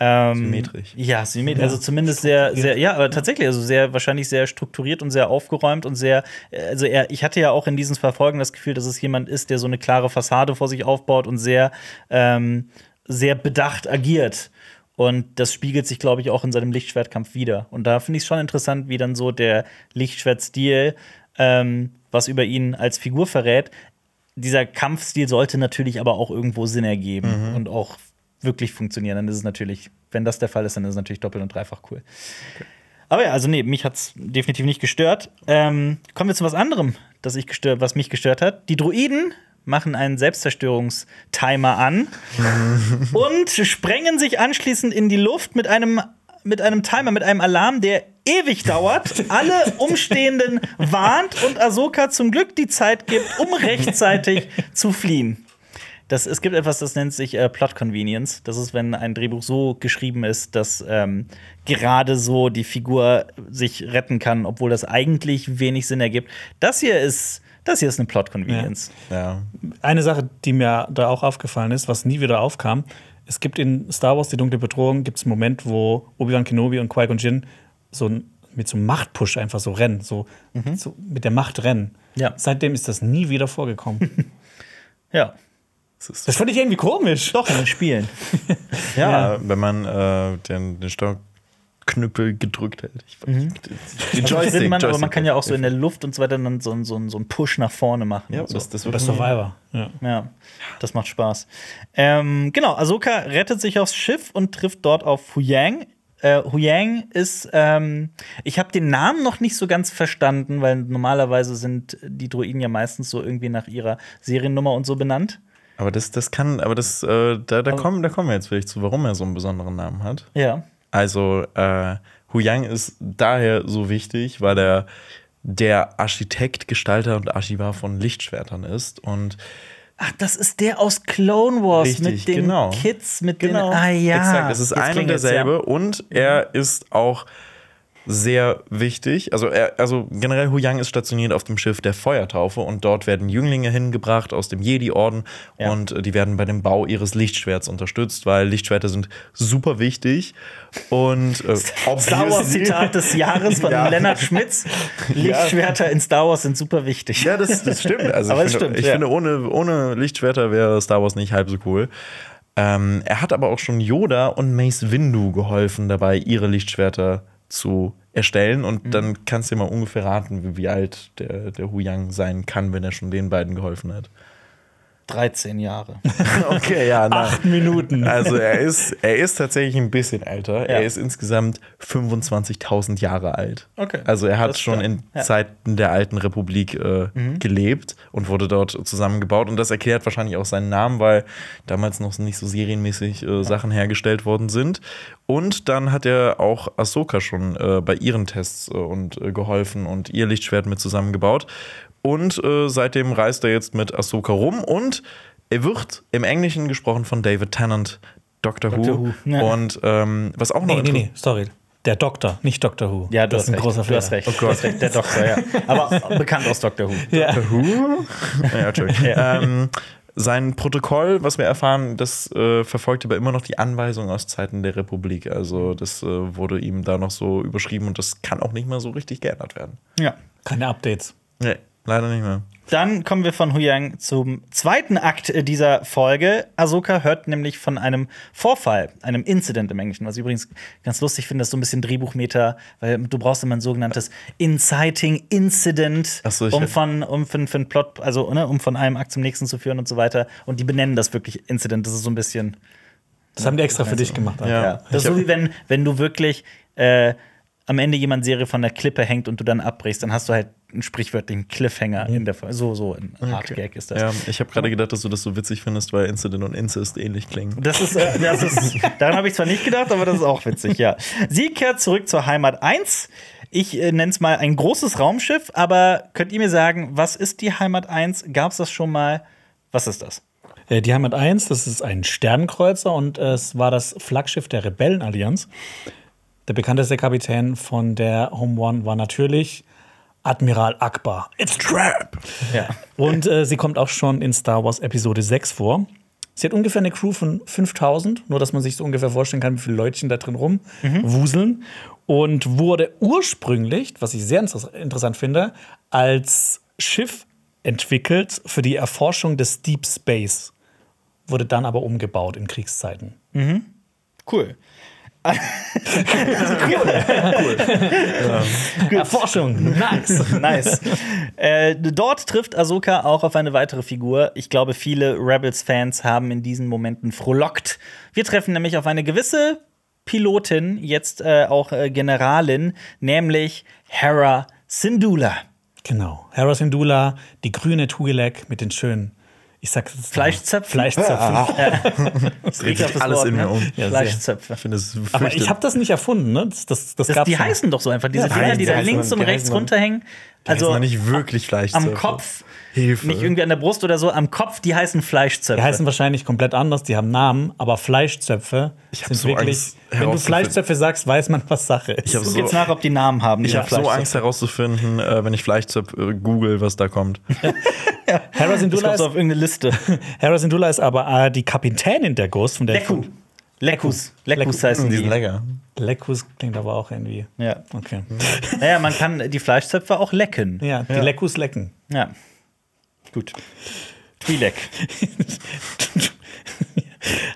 Ähm, Symmetrisch. Ja, symmetrisch. Also zumindest sehr, sehr, ja, aber tatsächlich, also sehr, wahrscheinlich sehr strukturiert und sehr aufgeräumt und sehr, also er, ich hatte ja auch in diesen Verfolgen das Gefühl, dass es jemand ist, der so eine klare Fassade vor sich aufbaut und sehr, ähm, sehr bedacht agiert. Und das spiegelt sich, glaube ich, auch in seinem Lichtschwertkampf wieder. Und da finde ich es schon interessant, wie dann so der Lichtschwertstil, ähm, was über ihn als Figur verrät. Dieser Kampfstil sollte natürlich aber auch irgendwo Sinn ergeben und auch wirklich funktionieren. Dann ist es natürlich, wenn das der Fall ist, dann ist es natürlich doppelt und dreifach cool. Aber ja, also nee, mich hat es definitiv nicht gestört. Ähm, kommen wir zu was anderem, das ich gestört, was mich gestört hat. Die Druiden machen einen Selbstzerstörungstimer an und sprengen sich anschließend in die Luft mit einem mit einem Timer, mit einem Alarm, der ewig dauert, alle Umstehenden warnt und Ahsoka zum Glück die Zeit gibt, um rechtzeitig zu fliehen. Das, es gibt etwas, das nennt sich äh, Plot Convenience. Das ist, wenn ein Drehbuch so geschrieben ist, dass ähm, gerade so die Figur sich retten kann, obwohl das eigentlich wenig Sinn ergibt. Das hier ist, das hier ist eine Plot Convenience. Ja. Eine Sache, die mir da auch aufgefallen ist, was nie wieder aufkam, es gibt in Star Wars die dunkle Bedrohung, gibt es einen Moment, wo Obi-Wan Kenobi und Qui-Gon Jinn so mit so einem Machtpush einfach so rennen, so, so mit der Macht rennen. Ja. Seitdem ist das nie wieder vorgekommen. Ja. Das das fand ich irgendwie komisch. Doch, in den Spielen. Ja, wenn man äh, den, den Steuerknüppel gedrückt hält. Ich, den Also finde man, aber man Joystick. kann ja auch so in der Luft und so weiter dann so, so, so einen Push nach vorne machen. Ja, so. das, das wird Survivor. Ja. Ja, das macht Spaß. Ähm, genau, Ahsoka rettet sich aufs Schiff und trifft dort auf Huyang. Äh, Huyang ist, ähm, ich habe den Namen noch nicht so ganz verstanden, weil normalerweise sind die Droiden ja meistens so irgendwie nach ihrer Seriennummer und so benannt. Aber das, das kann, aber das, äh, da, da, kommen, da kommen wir jetzt vielleicht zu, warum er so einen besonderen Namen hat. Ja. Also, äh, Huyang ist daher so wichtig, weil er der Architekt, Gestalter und Archivar von Lichtschwertern ist. Und Ach, das ist der aus Clone Wars Richtig, mit den genau. Kids, mit genau, den. Ah ja. exakt, es ist ein und derselbe. ja. Und er ist auch sehr wichtig. Also, er, also generell Huyang ist stationiert auf dem Schiff der Feuertaufe und dort werden Jünglinge hingebracht aus dem Jedi-Orden Ja. und äh, die werden bei dem Bau ihres Lichtschwerts unterstützt, weil Lichtschwerter sind super wichtig. Und äh, Star Wars Zitat des Jahres von Ja. Leonard Schmitz. Lichtschwerter in Star Wars sind super wichtig. Ja, das, das stimmt. Also Aber ich finde, stimmt, ich ja. finde ohne, ohne Lichtschwerter wäre Star Wars nicht halb so cool. Ähm, er hat aber auch schon Yoda und Mace Windu geholfen, dabei ihre Lichtschwerter zu erstellen. Und Mhm. dann kannst du dir mal ungefähr raten, wie, wie alt der, der Huyang sein kann, wenn er schon den beiden geholfen hat. 13 Jahre. Okay, ja, na. Acht Minuten. Also er ist, er ist tatsächlich ein bisschen älter. Ja. Er ist insgesamt 25.000 Jahre alt. Okay. Also er hat schon klar. in Ja. Mhm. Zeiten der alten Republik äh, gelebt und wurde dort zusammengebaut. Und das erklärt wahrscheinlich auch seinen Namen, weil damals noch nicht so serienmäßig äh, Sachen hergestellt worden sind. Und dann hat er auch Ahsoka schon äh, bei ihren Tests äh, und äh, geholfen und ihr Lichtschwert mit zusammengebaut. Und äh, seitdem reist er jetzt mit Ahsoka rum und er wird im Englischen gesprochen von David Tennant, Doctor, Doctor Who. Who, ja. Und ähm, was auch noch Nee, nee, nee, sorry. Der Doktor, nicht Doctor Who. Ja, du das hast ist ein recht. großer du hast Fehler. recht. Du hast recht. Der Doktor, ja. Aber bekannt aus Doctor Who. Ja. Who? ja, Entschuldigung. ähm, sein Protokoll, was wir erfahren, das äh, verfolgt aber immer noch die Anweisung aus Zeiten der Republik. Also das äh, wurde ihm da noch so überschrieben und das kann auch nicht mehr so richtig geändert werden. Ja. Keine Updates. Nee, leider nicht mehr. Dann kommen wir von Huyang zum zweiten Akt äh, dieser Folge. Ahsoka hört nämlich von einem Vorfall, einem Incident im Englischen, was ich übrigens ganz lustig finde, das ist so ein bisschen Drehbuchmeter, weil du brauchst immer ein sogenanntes Inciting Incident, so, um von um für, für einen Plot, also ne, um von einem Akt zum nächsten zu führen und so weiter. Und die benennen das wirklich Incident. Das ist so ein bisschen Das haben die extra für dich gemacht. Ja. ja. Das ist so wie wenn, wenn du wirklich äh, am Ende jemand Serie von der Klippe hängt und du dann abbrichst, dann hast du halt einen sprichwörtlichen Cliffhanger in der Folge. So, so ein Art Gag ist das. Ja, ich habe gerade gedacht, dass du das so witzig findest, weil Incident und Incest ähnlich klingen. Das ist, äh, das ist daran habe ich zwar nicht gedacht, aber das ist auch witzig, ja. Sie kehrt zurück zur Heimat 1. Ich äh, nenne es mal ein großes Raumschiff, aber könnt ihr mir sagen, was ist die Heimat 1? Gab es das schon mal? Was ist das? Äh, Die Heimat 1, das ist ein Sternenkreuzer und es war das Flaggschiff der Rebellenallianz. Der bekannteste Kapitän von der Home One war natürlich Admiral Akbar. It's trap! Ja. Und äh, sie kommt auch schon in Star Wars Episode 6 vor. Sie hat ungefähr eine Crew von 5000, nur dass man sich so ungefähr vorstellen kann, wie viele Leutchen da drin rumwuseln. Und wurde ursprünglich, was ich sehr inter interessant finde, als Schiff entwickelt für die Erforschung des Deep Space. Wurde dann aber umgebaut in Kriegszeiten. Cool. Erforschung, nice. nice. äh, dort trifft Ahsoka auch auf eine weitere Figur. Ich glaube, viele Rebels-Fans haben in diesen Momenten frohlockt. Wir treffen nämlich auf eine gewisse Pilotin, jetzt äh, auch äh, Generalin, nämlich Hera Syndulla. genau. Hera Syndulla, die grüne Tugilek mit den schönen, ich sag Fleischzöpfen? Fleischzöpfen. Das dreht sich alles in mir um. Ja. Fleischzöpfe. Ich es Aber ich habe das nicht erfunden, ne? Das, das, das, Das, gab's die schon. heißen doch so einfach, diese Ja, Dinger, die die da links und rechts runterhängen. Also Also nicht wirklich Fleisch. am Kopf, Hilfe. nicht irgendwie an der Brust oder so, am Kopf, die heißen Fleischzöpfe. Die heißen wahrscheinlich komplett anders, die haben Namen, aber Fleischzöpfe Ich sind so wirklich. Angst, wenn du. Fleischzöpfe sagst, weiß man, was Sache ist. Ich hab Guck so- jetzt nach, ob die Namen haben. Ich habe so Fleischzöpfe. Angst herauszufinden, äh, wenn ich Fleischzöpf äh, google, was da kommt. Hera Syndulla, kommt so ist, auf irgendeine Liste. Hera Syndulla ist aber äh, die Kapitänin der Ghost, von der Leku. Lekus. Lekus Leku. heißen Die die. sind lecker. Lekus klingt aber auch irgendwie. Ja. Okay. Naja, man kann die Fleischzöpfe auch lecken. Ja, die Lekus lecken. Ja. Gut. Twi'lek.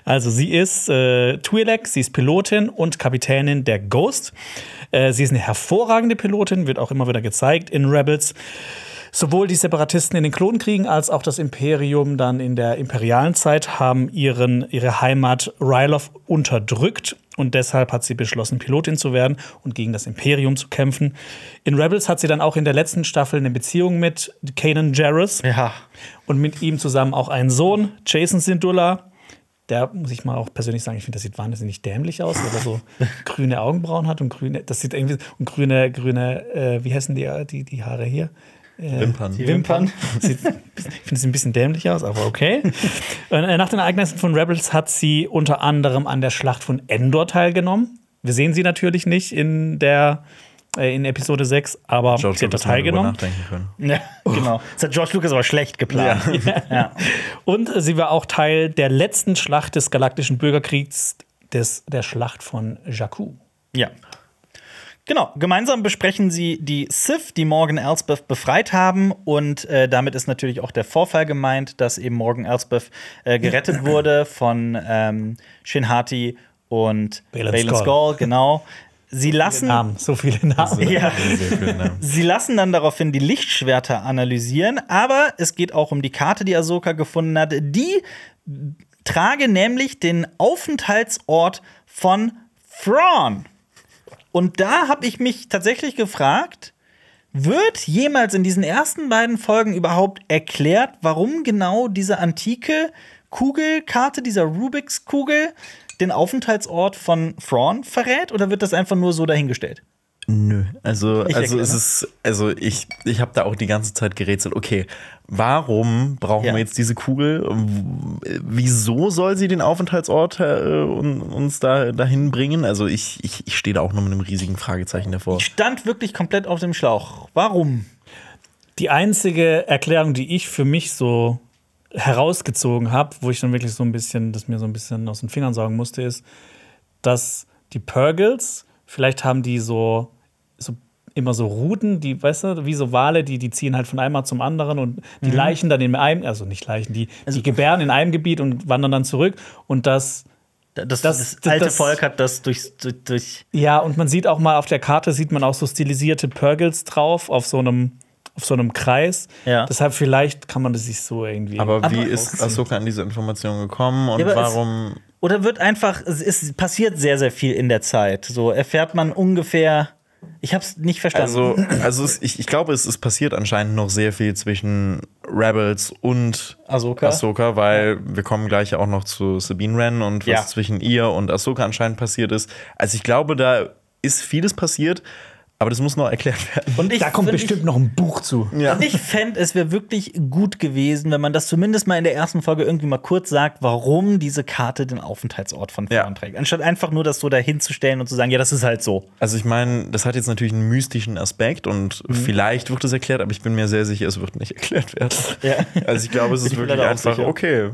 Also sie ist äh, Twi'lek, sie ist Pilotin und Kapitänin der Ghost. Äh, sie ist eine hervorragende Pilotin, wird auch immer wieder gezeigt in Rebels. Sowohl die Separatisten in den Klonkriegen als auch das Imperium dann in der imperialen Zeit haben ihren, ihre Heimat Ryloth unterdrückt und deshalb hat sie beschlossen, Pilotin zu werden und gegen das Imperium zu kämpfen. In Rebels hat sie dann auch in der letzten Staffel eine Beziehung mit Kanan Jarrus Ja. und mit ihm zusammen auch einen Sohn, Jason Syndulla. Der muss ich mal auch persönlich sagen, ich finde, das sieht wahnsinnig dämlich aus, weil er so grüne Augenbrauen hat und grüne, das sieht irgendwie und grüne, grüne, äh, wie heißen die, die, die Haare hier? Wimpern. Die Wimpern. Sieht, ich finde, es sieht ein bisschen dämlich aus, aber okay. Äh, Nach den Ereignissen von Rebels hat sie unter anderem an der Schlacht von Endor teilgenommen. Wir sehen sie natürlich nicht in der äh, in Episode 6, aber George sie hat da teilgenommen. Ja, genau. Das hat George Lucas aber schlecht geplant. Ja. Und sie war auch Teil der letzten Schlacht des Galaktischen Bürgerkriegs, des, der Schlacht von Jakku. ja. Genau, gemeinsam besprechen sie die Sith, die Morgan Elsbeth befreit haben. Und äh, damit ist natürlich auch der Vorfall gemeint, dass eben Morgan Elsbeth äh, gerettet wurde von ähm, Shin Hati und Skoll. Skoll. Genau. Sie lassen, Namen, so viele Namen. Ja. Sie lassen dann daraufhin die Lichtschwerter analysieren, aber es geht auch um die Karte, die Ahsoka gefunden hat. Die trage nämlich den Aufenthaltsort von Thrawn. Und da habe ich mich tatsächlich gefragt, wird jemals in diesen ersten beiden Folgen überhaupt erklärt, warum genau diese antike Kugelkarte, dieser Rubiks Kugel, den Aufenthaltsort von Thrawn verrät? Oder wird das einfach nur so dahingestellt? Nö, also, Ich also es ist, also ich, ich habe da auch die ganze Zeit gerätselt, okay, warum brauchen Ja. wir jetzt diese Kugel? Wieso soll sie den Aufenthaltsort äh, un- uns da dahin bringen? Also ich, ich, ich stehe da auch nur mit einem riesigen Fragezeichen davor. Ich stand wirklich komplett auf dem Schlauch. Warum? Die einzige Erklärung, die ich für mich so herausgezogen habe, wo ich dann wirklich so ein bisschen, das mir so ein bisschen aus den Fingern saugen musste, ist, dass die Purgles, vielleicht haben die so, so immer so Routen, die, weißt du, wie so Wale, die, die ziehen halt von einem Mal zum anderen und die Leichen dann in einem, also nicht Leichen, die, die gebären in einem Gebiet und wandern dann zurück und das Das, Das- das, alte das- Volk hat das durch, durch, durch Ja, und man sieht auch mal auf der Karte, sieht man auch so stilisierte Purgles drauf auf so einem, auf so einem Kreis. Ja. Deshalb vielleicht kann man das sich so irgendwie. Aber wie Aber- ist Ahsoka an diese Information gekommen und Ja, warum? Oder wird einfach, es ist, passiert sehr, sehr viel in der Zeit. So erfährt man ungefähr. Ich hab's nicht verstanden. Also, also es, ich, ich glaube, es ist passiert anscheinend noch sehr viel zwischen Rebels und Ahsoka. Ahsoka, weil wir kommen gleich auch noch zu Sabine Wren und was Ja. zwischen ihr und Ahsoka anscheinend passiert ist. Also ich glaube, da ist vieles passiert, aber das muss noch erklärt werden. und ich, da kommt und bestimmt noch ein Buch zu. Ja. Ich, ich fände, es wäre wirklich gut gewesen, wenn man das zumindest mal in der ersten Folge irgendwie mal kurz sagt, warum diese Karte den Aufenthaltsort von Ja. Frauen trägt. Anstatt einfach nur das so dahinzustellen und zu sagen, ja, das ist halt so. Also ich meine, das hat jetzt natürlich einen mystischen Aspekt und Mhm. vielleicht wird es erklärt, aber ich bin mir sehr sicher, es wird nicht erklärt werden. Ja. Also ich glaube, es ist Ich wirklich einfach, sicher. okay.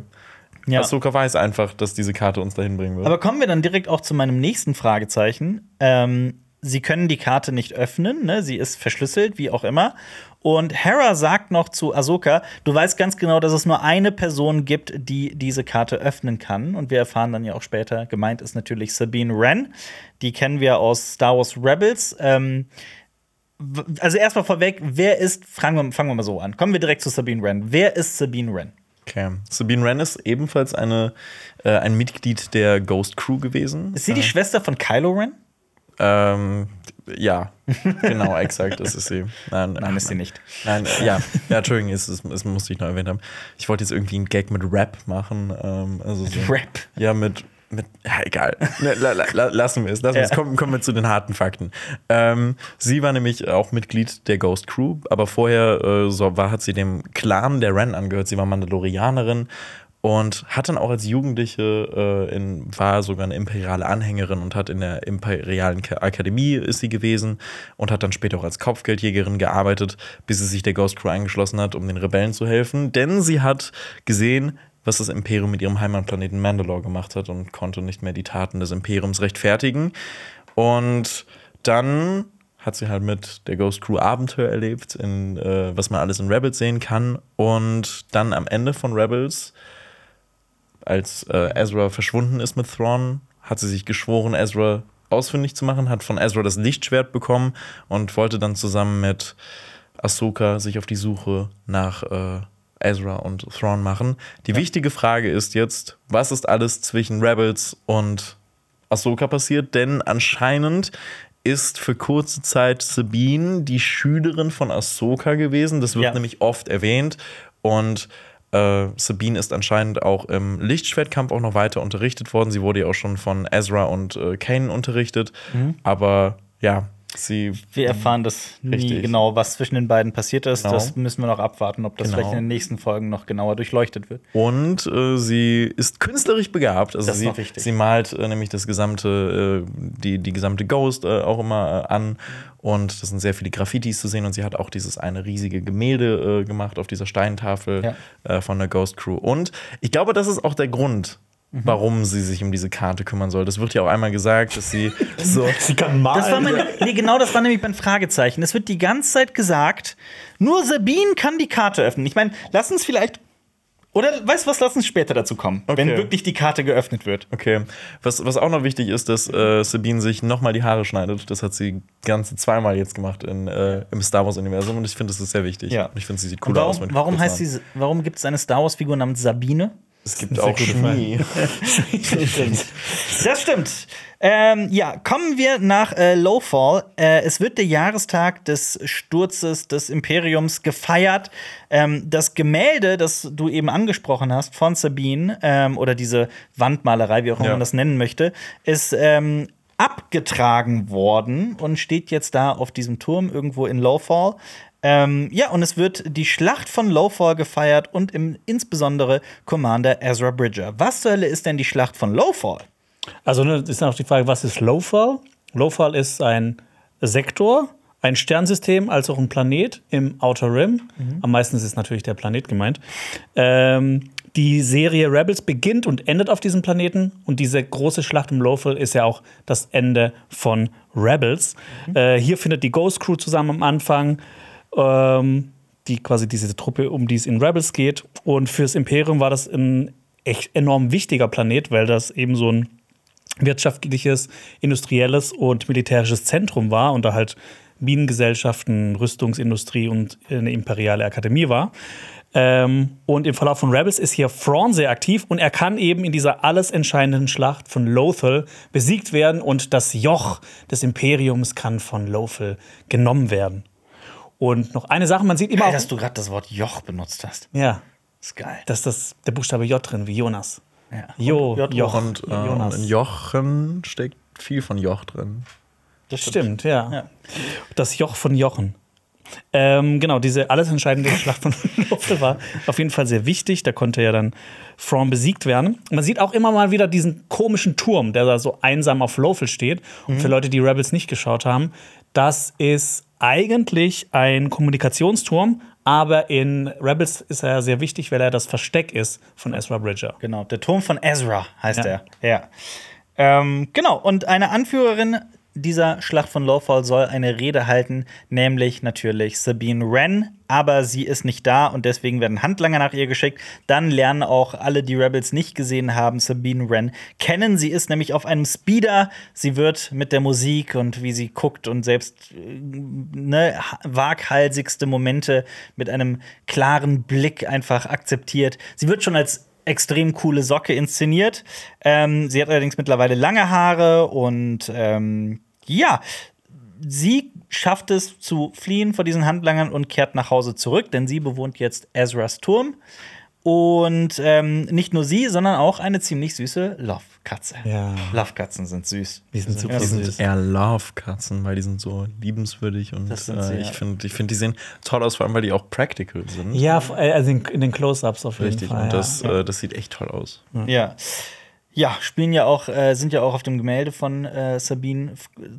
Ja. Ahsoka weiß einfach, dass diese Karte uns dahin bringen wird. Aber kommen wir dann direkt auch zu meinem nächsten Fragezeichen. Ähm, sie können die Karte nicht öffnen, ne? sie ist verschlüsselt, wie auch immer. Und Hera sagt noch zu Ahsoka, du weißt ganz genau, dass es nur eine Person gibt, die diese Karte öffnen kann. Und wir erfahren dann ja auch später, gemeint ist natürlich Sabine Wren. Die kennen wir aus Star Wars Rebels. Ähm, also erstmal vorweg, wer ist, fangen wir, fangen wir mal so an. Kommen wir direkt zu Sabine Wren. Wer ist Sabine Wren? Okay. Sabine Wren ist ebenfalls eine, äh, ein Mitglied der Ghost Crew gewesen. Ist sie die Schwester von Kylo Ren? Ähm, ja, genau, exakt, das ist sie. Nein, Nein, ist sie nicht. Nein, ja, ja, Entschuldigung, es, es, es musste ich noch erwähnt haben. Ich wollte jetzt irgendwie einen Gag mit Rap machen. Ähm, also so, Rap? Ja, mit, mit ja, egal. La, la, la, lassen wir es. Lassen wir es. Ja. Kommen, kommen wir zu den harten Fakten. Ähm, sie war nämlich auch Mitglied der Ghost Crew, aber vorher äh, so war, hat sie dem Clan der Ren angehört. Sie war Mandalorianerin und hat dann auch als Jugendliche äh, in, war sogar eine imperiale Anhängerin und hat in der imperialen Ka- Akademie ist sie gewesen und hat dann später auch als Kopfgeldjägerin gearbeitet, bis sie sich der Ghost Crew eingeschlossen hat, um den Rebellen zu helfen. Denn sie hat gesehen, was das Imperium mit ihrem Heimatplaneten Mandalore gemacht hat und konnte nicht mehr die Taten des Imperiums rechtfertigen. Und dann hat sie halt mit der Ghost Crew Abenteuer erlebt, in, äh, was man alles in Rebels sehen kann. Und dann am Ende von Rebels, als äh, Ezra verschwunden ist mit Thrawn, hat sie sich geschworen, Ezra ausfindig zu machen, hat von Ezra das Lichtschwert bekommen und wollte dann zusammen mit Ahsoka sich auf die Suche nach äh, Ezra und Thrawn machen. Die wichtige Frage ist jetzt, was ist alles zwischen Rebels und Ahsoka passiert? Denn anscheinend ist für kurze Zeit Sabine die Schülerin von Ahsoka gewesen. Das wird Ja. nämlich oft erwähnt. Und äh, Sabine ist anscheinend auch im Lichtschwertkampf auch noch weiter unterrichtet worden. Sie wurde ja auch schon von Ezra und äh, Kanan unterrichtet. Aber ja, sie Wir erfahren das nie Richtig. genau, was zwischen den beiden passiert ist. Genau. Das müssen wir noch abwarten, ob das Genau. vielleicht in den nächsten Folgen noch genauer durchleuchtet wird. Und äh, sie ist künstlerisch begabt. Also Das ist sie, noch wichtig. sie malt äh, nämlich das gesamte, äh, die, die gesamte Ghost äh, auch immer äh, an. Und das sind sehr viele Graffitis zu sehen. Und sie hat auch dieses eine riesige Gemälde äh, gemacht auf dieser Steintafel Ja. von der Ghost Crew. Und ich glaube, das ist auch der Grund, Mhm. warum sie sich um diese Karte kümmern soll. Das wird ja auch einmal gesagt, dass sie so. Sie kann malen. Das war meine, nee, genau das war nämlich mein Fragezeichen. Es wird die ganze Zeit gesagt, nur Sabine kann die Karte öffnen. Ich meine, lass uns vielleicht Oder weißt du was, lass uns später dazu kommen, wenn Okay. wirklich die Karte geöffnet wird. Okay. Was, was auch noch wichtig ist, dass äh, Sabine sich nochmal die Haare schneidet. Das hat sie ganze zweimal jetzt gemacht in, äh, im Star Wars-Universum und ich finde, das ist sehr wichtig. Ja. Und ich finde, sie sieht cooler aus. warum mit warum kurzen heißt sie, warum gibt es eine Star Wars-Figur namens Sabine? Es gibt auch Schnee. Das stimmt. Ähm, ja, kommen wir nach äh, Lowfall. Äh, es wird der Jahrestag des Sturzes des Imperiums gefeiert. Ähm, das Gemälde, das du eben angesprochen hast von Sabine, ähm, oder diese Wandmalerei, wie auch immer Ja. man das nennen möchte, ist ähm, abgetragen worden und steht jetzt da auf diesem Turm irgendwo in Lowfall. Ähm, ja, und es wird die Schlacht von Lowfall gefeiert und im, insbesondere Commander Ezra Bridger. Was zur Hölle ist denn die Schlacht von Lowfall? Also ne, ist noch die Frage, was ist Lowfall? Lowfall ist ein Sektor, ein Sternsystem, als auch ein Planet im Outer Rim. Am meisten ist natürlich der Planet gemeint. Ähm, die Serie Rebels beginnt und endet auf diesem Planeten. Und diese große Schlacht um Lowfall ist ja auch das Ende von Rebels. Äh, hier findet die Ghost Crew zusammen am Anfang. Ähm, die quasi diese Truppe, um die es in Rebels geht. Und fürs Imperium war das ein echt enorm wichtiger Planet, weil das eben so ein wirtschaftliches, industrielles und militärisches Zentrum war und da halt Minengesellschaften, Rüstungsindustrie und eine imperiale Akademie war. Ähm, und im Verlauf von Rebels ist hier Thrawn sehr aktiv und er kann eben in dieser alles entscheidenden Schlacht von Lothal besiegt werden und das Joch des Imperiums kann von Lothal genommen werden. Und noch eine Sache, man sieht immer Geil, auch, dass du gerade das Wort Joch benutzt hast. ja, ist geil. da ist das, der Buchstabe J drin, wie Jonas. Ja. Jo, J- Joch. Und äh, Jonas. in Jochen steckt viel von Joch drin. Das Stimmt, ja. Ja. Das Joch von Jochen. Ähm, genau, diese alles entscheidende Schlacht von Lothal war auf jeden Fall sehr wichtig. Da konnte ja dann Thrawn besiegt werden. Man sieht auch immer mal wieder diesen komischen Turm, der da so einsam auf Lothal steht. Und für Leute, die Rebels nicht geschaut haben, das ist eigentlich ein Kommunikationsturm, aber in Rebels ist er sehr wichtig, weil er das Versteck ist von Ezra Bridger. Genau, der Turm von Ezra heißt Ja. er. Ja. Ähm, genau, und eine Anführerin dieser Schlacht von Lowfall soll eine Rede halten, nämlich natürlich Sabine Wren, aber sie ist nicht da und deswegen werden Handlanger nach ihr geschickt. Dann lernen auch alle, die Rebels nicht gesehen haben, Sabine Wren kennen. Sie ist nämlich auf einem Speeder. Sie wird mit der Musik und wie sie guckt und selbst äh, ne, ha- waghalsigste Momente mit einem klaren Blick einfach akzeptiert. Sie wird schon als extrem coole Socke inszeniert. Ähm, sie hat allerdings mittlerweile lange Haare und ähm, ja, sie schafft es zu fliehen vor diesen Handlangern und kehrt nach Hause zurück, denn sie bewohnt jetzt Ezras Turm. Und ähm, nicht nur sie, sondern auch eine ziemlich süße Love-Katze. Ja. Love-Katzen sind süß. Die sind super Ja, Die süß. sind eher Love-Katzen, weil die sind so liebenswürdig und Das sind sie, äh, ja. ich finde, ich find, die sehen toll aus, vor allem weil die auch practical sind. Ja, äh, also in, in den Close-Ups auf jeden Richtig, Fall. und ja. das, äh, das sieht echt toll aus. Ja. Ja, spielen ja auch, äh, sind ja auch auf dem Gemälde von äh, Sabine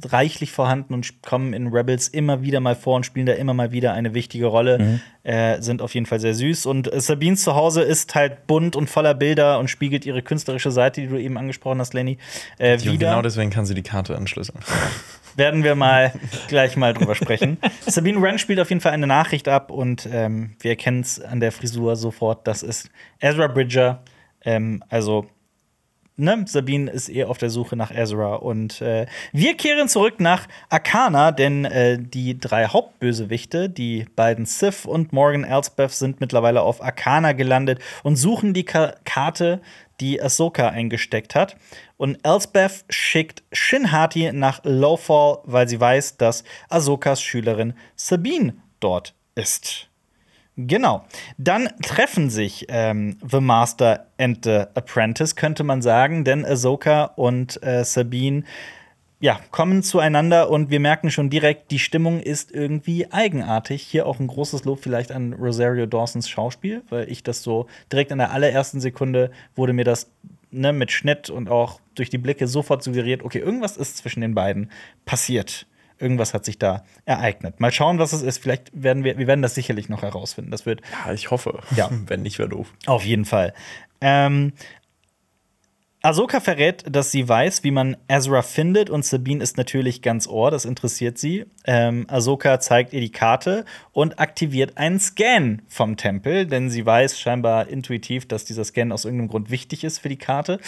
reichlich vorhanden und kommen in Rebels immer wieder mal vor und spielen da immer mal wieder eine wichtige Rolle. Äh, sind auf jeden Fall sehr süß. Und äh, Sabines Zuhause ist halt bunt und voller Bilder und spiegelt ihre künstlerische Seite, die du eben angesprochen hast, Lenny, äh, Und wieder. genau deswegen kann sie die Karte entschlüsseln. Werden wir mal gleich mal drüber sprechen. Sabine Wren spielt auf jeden Fall eine Nachricht ab und ähm, wir erkennen es an der Frisur sofort. Das ist Ezra Bridger. Ähm, also, ne, Sabine ist eher auf der Suche nach Ezra. Und äh, wir kehren zurück nach Arcana, denn äh, die drei Hauptbösewichte, die beiden Sith und Morgan Elsbeth, sind mittlerweile auf Arcana gelandet und suchen die Ka Karte, die Ahsoka eingesteckt hat. Und Elsbeth schickt Shin Hati nach Lowfall, weil sie weiß, dass Ahsokas Schülerin Sabine dort ist. Genau. Dann treffen sich ähm, The Master and the Apprentice, könnte man sagen, denn Ahsoka und äh, Sabine ja, kommen zueinander und wir merken schon direkt, die Stimmung ist irgendwie eigenartig. Hier auch ein großes Lob vielleicht an Rosario Dawsons Schauspiel, weil ich das so direkt in der allerersten Sekunde wurde mir das ne, mit Schnitt und auch durch die Blicke sofort suggeriert, okay, irgendwas ist zwischen den beiden passiert. Irgendwas hat sich da ereignet. Mal schauen, was es ist. Vielleicht werden wir, wir werden das sicherlich noch herausfinden. Das wird Ja, ich hoffe. Ja. Wenn nicht, wäre doof. auf jeden Fall. Ähm, Ahsoka verrät, dass sie weiß, wie man Ezra findet und Sabine ist natürlich ganz ohr, das interessiert sie. Ähm, Ahsoka zeigt ihr die Karte und aktiviert einen Scan vom Tempel, denn sie weiß scheinbar intuitiv, dass dieser Scan aus irgendeinem Grund wichtig ist für die Karte.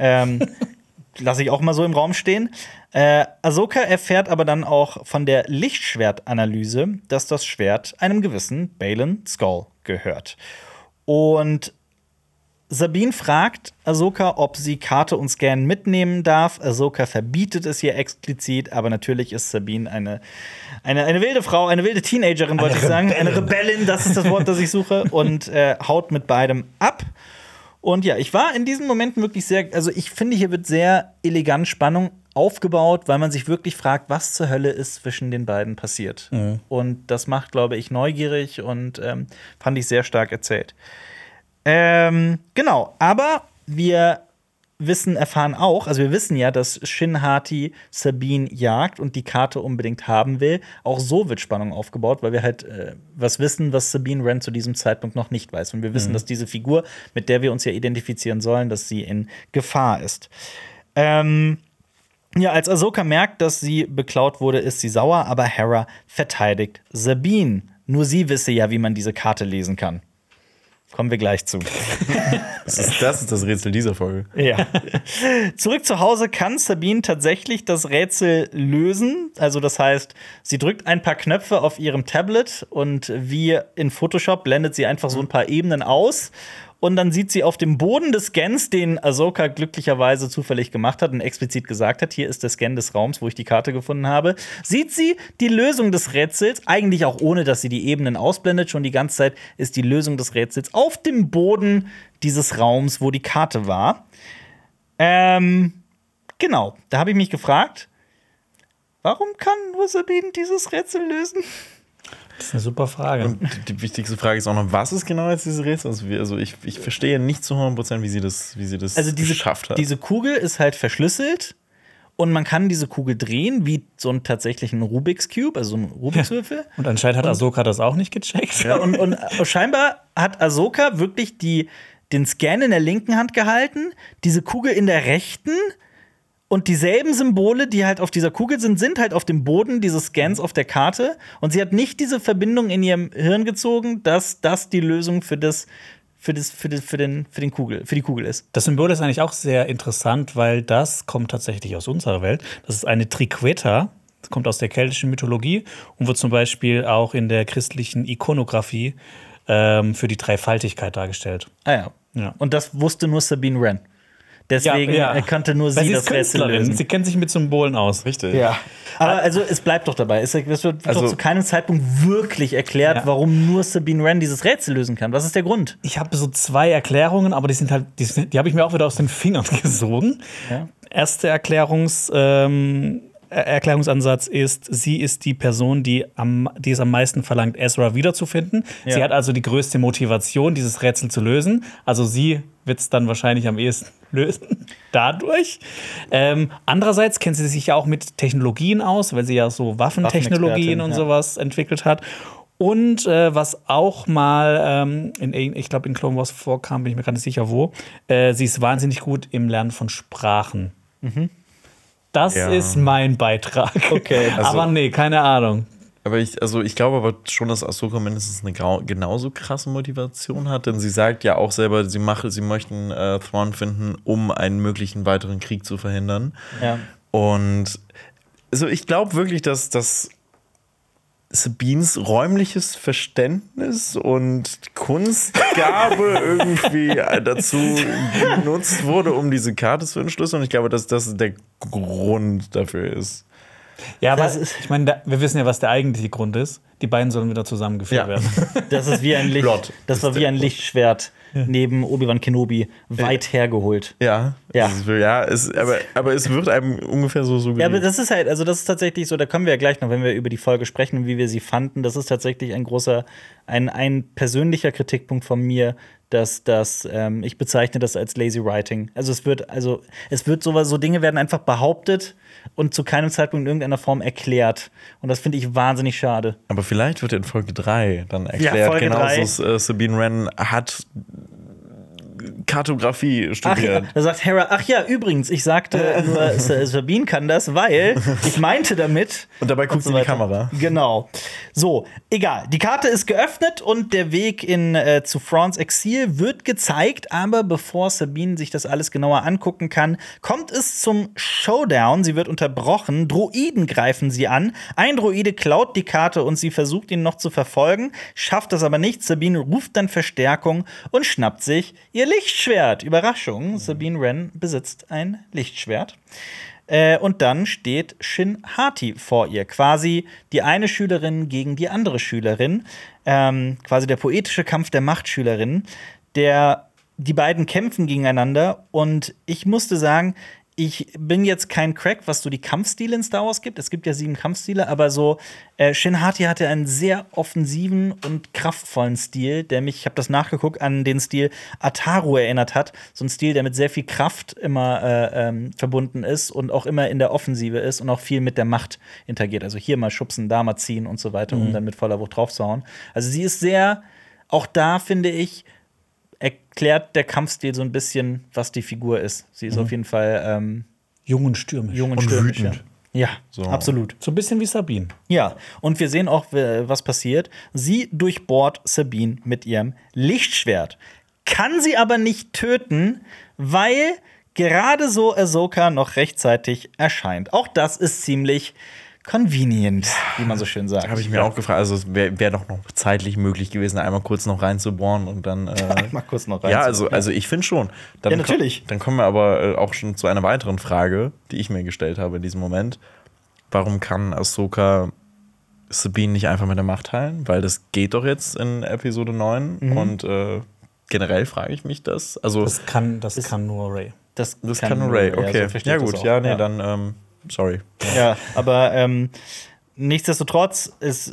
Ähm, Lasse ich auch mal so im Raum stehen. Äh, Ahsoka erfährt aber dann auch von der Lichtschwertanalyse, dass das Schwert einem gewissen Balin Skull gehört. Und Sabine fragt Ahsoka, ob sie Karte und Scan mitnehmen darf. Ahsoka verbietet es ihr explizit, aber natürlich ist Sabine eine, eine, eine wilde Frau, eine wilde Teenagerin, wollte ich sagen. Eine Rebellin, das ist das Wort, das ich suche. Und äh, haut mit beidem ab. Und ja, ich war in diesen Momenten wirklich sehr, also ich finde, hier wird sehr elegant Spannung aufgebaut, weil man sich wirklich fragt, was zur Hölle ist zwischen den beiden passiert. Und das macht, glaube ich, neugierig und ähm, fand ich sehr stark erzählt. Ähm, genau, aber wir wissen, erfahren auch, also wir wissen ja, dass Shin Hati Sabine jagt und die Karte unbedingt haben will. Auch so wird Spannung aufgebaut, weil wir halt äh, was wissen, was Sabine Wren zu diesem Zeitpunkt noch nicht weiß. Und wir wissen, dass diese Figur, mit der wir uns ja identifizieren sollen, dass sie in Gefahr ist. Ähm, ja, als Ahsoka merkt, dass sie beklaut wurde, ist sie sauer, aber Hera verteidigt Sabine. Nur sie wisse ja, wie man diese Karte lesen kann. Kommen wir gleich zu. Das ist, das ist das Rätsel dieser Folge. Ja. Zurück zu Hause kann Sabine tatsächlich das Rätsel lösen. Also, das heißt, sie drückt ein paar Knöpfe auf ihrem Tablet und wie in Photoshop blendet sie einfach so ein paar Ebenen aus. Und dann sieht sie auf dem Boden des Scans, den Ahsoka glücklicherweise zufällig gemacht hat und explizit gesagt hat, hier ist der Scan des Raums, wo ich die Karte gefunden habe, sieht sie die Lösung des Rätsels, eigentlich auch ohne, dass sie die Ebenen ausblendet. Schon die ganze Zeit ist die Lösung des Rätsels auf dem Boden dieses Raums, wo die Karte war. Ähm, genau, da habe ich mich gefragt, warum kann nur Sabine dieses Rätsel lösen? Das ist eine super Frage. Und die, wichtigste Frage ist auch noch, was ist genau jetzt dieses Rätsel? Also, also ich, ich verstehe nicht zu 100%, wie sie das, wie sie das Also diese, geschafft hat. diese Kugel ist halt verschlüsselt und man kann diese Kugel drehen wie so einen tatsächlichen Rubik's Cube, also so ein Rubik's Würfel. Und anscheinend hat Ahsoka das auch nicht gecheckt. Ja, und, und scheinbar hat Ahsoka wirklich die, den Scan in der linken Hand gehalten, diese Kugel in der rechten und dieselben Symbole, die halt auf dieser Kugel sind, sind halt auf dem Boden dieses Scans auf der Karte. Und sie hat nicht diese Verbindung in ihrem Hirn gezogen, dass das die Lösung für das, für das, für das, für den, für den Kugel, für die Kugel ist. Das Symbol ist eigentlich auch sehr interessant, weil das kommt tatsächlich aus unserer Welt. Das ist eine Triqueta. Das kommt aus der keltischen Mythologie und wird zum Beispiel auch in der christlichen Ikonografie ähm, für die Dreifaltigkeit dargestellt. Ah ja. Ja. Und das wusste nur Sabine Wren. Deswegen Ja, ja. konnte nur sie sie das Rätsel lösen. Sie kennt sich mit Symbolen aus. Richtig. Ja. Aber also es bleibt doch dabei. Es, wird Also- doch zu keinem Zeitpunkt wirklich erklärt, Ja. warum nur Sabine Wren dieses Rätsel lösen kann. Was ist der Grund? Ich habe so zwei Erklärungen, aber die sind halt, die, sind- die habe ich mir auch wieder aus den Fingern gesogen. Ja. Erster Erklärungs, ähm, Er- Erklärungsansatz ist, sie ist die Person, die, am, die es am meisten verlangt, Ezra wiederzufinden. Sie hat also die größte Motivation, dieses Rätsel zu lösen. Also sie wird es dann wahrscheinlich am ehesten lösen. Dadurch. Ähm, andererseits kennt sie sich ja auch mit Technologien aus, weil sie ja so Waffentechnologien und ja. sowas entwickelt hat. Und äh, was auch mal ähm, in, ich glaube, in Clone Wars vorkam, bin ich mir gar nicht sicher wo, äh, sie ist wahnsinnig gut im Lernen von Sprachen. Das Ja. ist mein Beitrag. Okay. Also- aber nee, keine Ahnung. Aber ich, also ich glaube aber schon, dass Ahsoka mindestens eine genauso krasse Motivation hat, denn sie sagt ja auch selber, sie mache, sie möchten äh, Thrawn finden, um einen möglichen weiteren Krieg zu verhindern. Ja. Und also ich glaube wirklich, dass, dass Sabines räumliches Verständnis und Kunstgabe irgendwie dazu genutzt wurde, um diese Karte zu entschlüsseln. Und ich glaube, dass das der Grund dafür ist. Ja, aber ist- ich meine, da- wir wissen ja, was der eigentliche Grund ist. Die beiden sollen wieder zusammengeführt Ja. werden. Das ist wie ein Licht. Plot das war wie ein Plot. Lichtschwert neben Obi-Wan Kenobi weit hergeholt. Ja, Ja. Es ist, ja es, aber, aber es wird einem ungefähr so Ja, suggeriert. aber das ist halt, also das ist tatsächlich so, da kommen wir ja gleich noch, wenn wir über die Folge sprechen und wie wir sie fanden. Das ist tatsächlich ein großer, ein, ein persönlicher Kritikpunkt von mir, dass das, ähm, ich bezeichne das als Lazy Writing. Also es wird, also es wird sowas, so Dinge werden einfach behauptet und zu keinem Zeitpunkt in irgendeiner Form erklärt. Und das finde ich wahnsinnig schade. aber vielleicht wird in Folge 3 dann erklärt, Folge genau so, äh, Sabine Wren hat Kartografie Ach, studiert. da sagt Hera, ach ja, übrigens, ich sagte nur, Sa- Sabine kann das, weil ich meinte damit. Und dabei guckt so sie in die. Kamera. Genau. So, egal. Die Karte ist geöffnet und der Weg in, äh, zu Frans Exil wird gezeigt, aber bevor Sabine sich das alles genauer angucken kann, kommt es zum Showdown. Sie wird unterbrochen. Droiden greifen sie an. Ein Droide klaut die Karte und sie versucht ihn noch zu verfolgen, schafft das aber nicht. Sabine ruft dann Verstärkung und schnappt sich ihr Lichtschwert. Überraschung, Sabine Wren besitzt ein Lichtschwert. Äh, und dann steht Shin Hati vor ihr. Quasi die eine Schülerin gegen die andere Schülerin. Ähm, quasi der poetische Kampf der Machtschülerin. Der, die beiden kämpfen gegeneinander. Und ich musste sagen, ich bin jetzt kein Crack, was so die Kampfstile in Star Wars gibt. Es gibt ja sieben Kampfstile, aber so äh, Shin Hati hatte einen sehr offensiven und kraftvollen Stil, der mich, ich habe das nachgeguckt, an den Stil Ataru erinnert hat. So ein Stil, der mit sehr viel Kraft immer äh, ähm, verbunden ist und auch immer in der Offensive ist und auch viel mit der Macht interagiert. Also hier mal schubsen, da mal ziehen und so weiter, um dann mit voller Wucht draufzuhauen. Also sie ist sehr, auch da finde ich, erklärt der Kampfstil so ein bisschen, was die Figur ist. Sie ist auf jeden Fall ähm, Jung und stürmisch. jung und, Und stürmisch. Ja, wütend. ja So. absolut. So ein bisschen wie Sabine. Ja, und wir sehen auch, w- was passiert. Sie durchbohrt Sabine mit ihrem Lichtschwert. Kann sie aber nicht töten, weil gerade so Ahsoka noch rechtzeitig erscheint. Auch das ist ziemlich convenient, wie man so schön sagt. Habe ich mir auch gefragt. Also, es wäre wär doch noch zeitlich möglich gewesen, einmal kurz noch reinzubohren und dann. Äh, Mal kurz noch rein. ja, also, also ich finde schon. Dann Ja, natürlich. ko- Dann kommen wir aber äh, auch schon zu einer weiteren Frage, die ich mir gestellt habe in diesem Moment. Warum kann Ahsoka Sabine nicht einfach mit der Macht teilen? Weil das geht doch jetzt in Episode 9. Mhm. Und äh, generell frage ich mich das. Also, Das kann, das kann nur Ray. das, das kann nur Ray. ja, Okay. so Ja, ich das gut. Ja, nee, dann, ähm, sorry. Ja, aber ähm, nichtsdestotrotz, es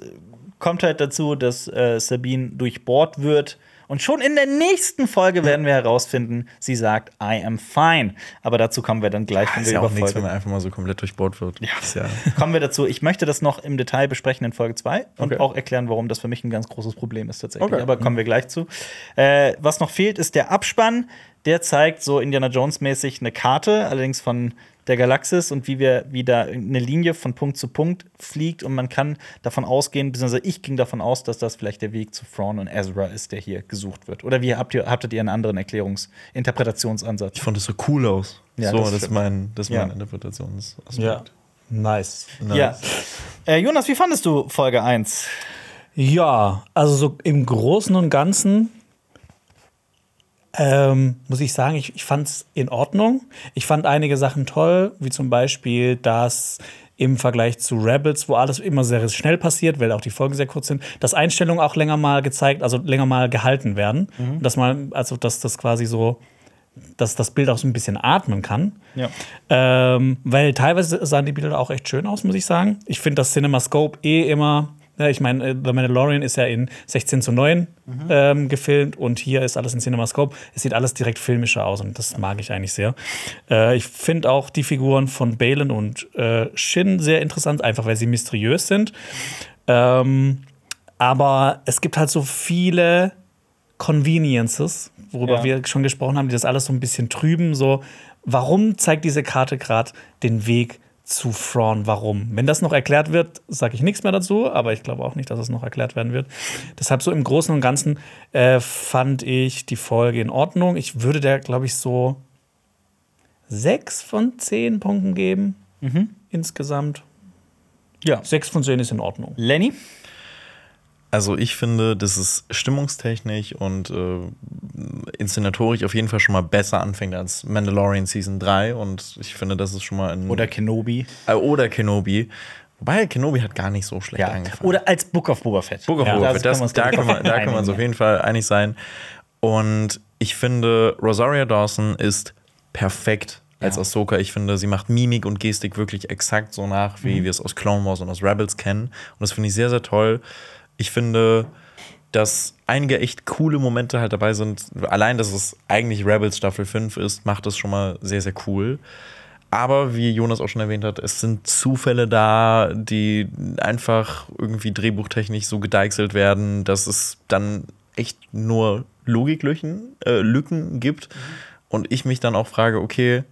kommt halt dazu, dass äh, Sabine durchbohrt wird. Und schon in der nächsten Folge werden wir herausfinden, sie sagt, I am fine. Aber dazu kommen wir dann gleich, wenn Ist wir ja über auch nichts, wenn man einfach mal so komplett durchbohrt wird. Ja. Ja kommen wir dazu. Ich möchte das noch im Detail besprechen in Folge 2 und Okay. auch erklären, warum das für mich ein ganz großes Problem ist tatsächlich. Okay. Aber kommen wir gleich zu. Äh, was noch fehlt, ist der Abspann. Der zeigt so Indiana Jones mäßig eine Karte, allerdings von der Galaxis und wie wir wie da eine Linie von Punkt zu Punkt fliegt und man kann davon ausgehen, beziehungsweise ich ging davon aus, dass das vielleicht der Weg zu Thrawn und Ezra ist, der hier gesucht wird. Oder wie habt ihr habtet ihr einen anderen Erklärungs Interpretationsansatz? Ich fand das so cool aus. Ja, so, das das, ist mein, das Ja. mein Interpretationsaspekt. Ja. Nice. Ja. Äh, Jonas, wie fandest du Folge 1? Ja, also so im Großen und Ganzen ähm, muss ich sagen, ich, ich fand es in Ordnung. Ich fand einige Sachen toll, wie zum Beispiel, dass im Vergleich zu Rebels, wo alles immer sehr schnell passiert, weil auch die Folgen sehr kurz sind, dass Einstellungen auch länger mal gezeigt, also länger mal gehalten werden. Und dass man, also dass das quasi so, dass das Bild auch so ein bisschen atmen kann. Ja. Ähm, weil teilweise sahen die Bilder auch echt schön aus, muss ich sagen. Ich finde das CinemaScope eh immer. Ja, ich meine, äh, The Mandalorian ist ja in 16 zu 9 ähm, gefilmt und hier ist alles in CinemaScope. Es sieht alles direkt filmischer aus und das mag ich eigentlich sehr. Äh, ich finde auch die Figuren von Balen und äh, Shin sehr interessant, einfach weil sie mysteriös sind. Ähm, aber es gibt halt so viele Conveniences, worüber Ja. wir schon gesprochen haben, die das alles so ein bisschen trüben. So, warum zeigt diese Karte gerade den Weg zu Thrawn? Warum? Wenn das noch erklärt wird, sage ich nichts mehr dazu, aber ich glaube auch nicht, dass es noch erklärt werden wird. Deshalb so im Großen und Ganzen äh, fand ich die Folge in Ordnung. Ich würde der, glaube ich, so sechs von zehn Punkten geben. Insgesamt. Ja. Sechs von zehn ist in Ordnung. Lenny? Also ich finde, dass es stimmungstechnisch und äh, inszenatorisch auf jeden Fall schon mal besser anfängt als Mandalorian Season 3 und ich finde, das ist schon mal ein Oder Kenobi. äh, oder Kenobi. Wobei Kenobi hat gar nicht so schlecht Ja. angefangen. Oder als Book of Boba Fett. Book of Ja, Boba das Fett, das, können wir uns, da kann man, da kann man uns auf jeden Fall einig sein. Und ich finde, Rosaria Dawson ist perfekt als Ja. Ahsoka. Ich finde, sie macht Mimik und Gestik wirklich exakt so nach, Mhm. wie wir es aus Clone Wars und aus Rebels kennen. Und das finde ich sehr, sehr toll. Ich finde, dass einige echt coole Momente halt dabei sind. Allein, dass es eigentlich Rebels Staffel 5 ist, macht das schon mal sehr, sehr cool. Aber wie Jonas auch schon erwähnt hat, es sind Zufälle da, die einfach irgendwie drehbuchtechnisch so gedeichselt werden, dass es dann echt nur Logiklücken äh, Lücken gibt. Und ich mich dann auch frage, okay,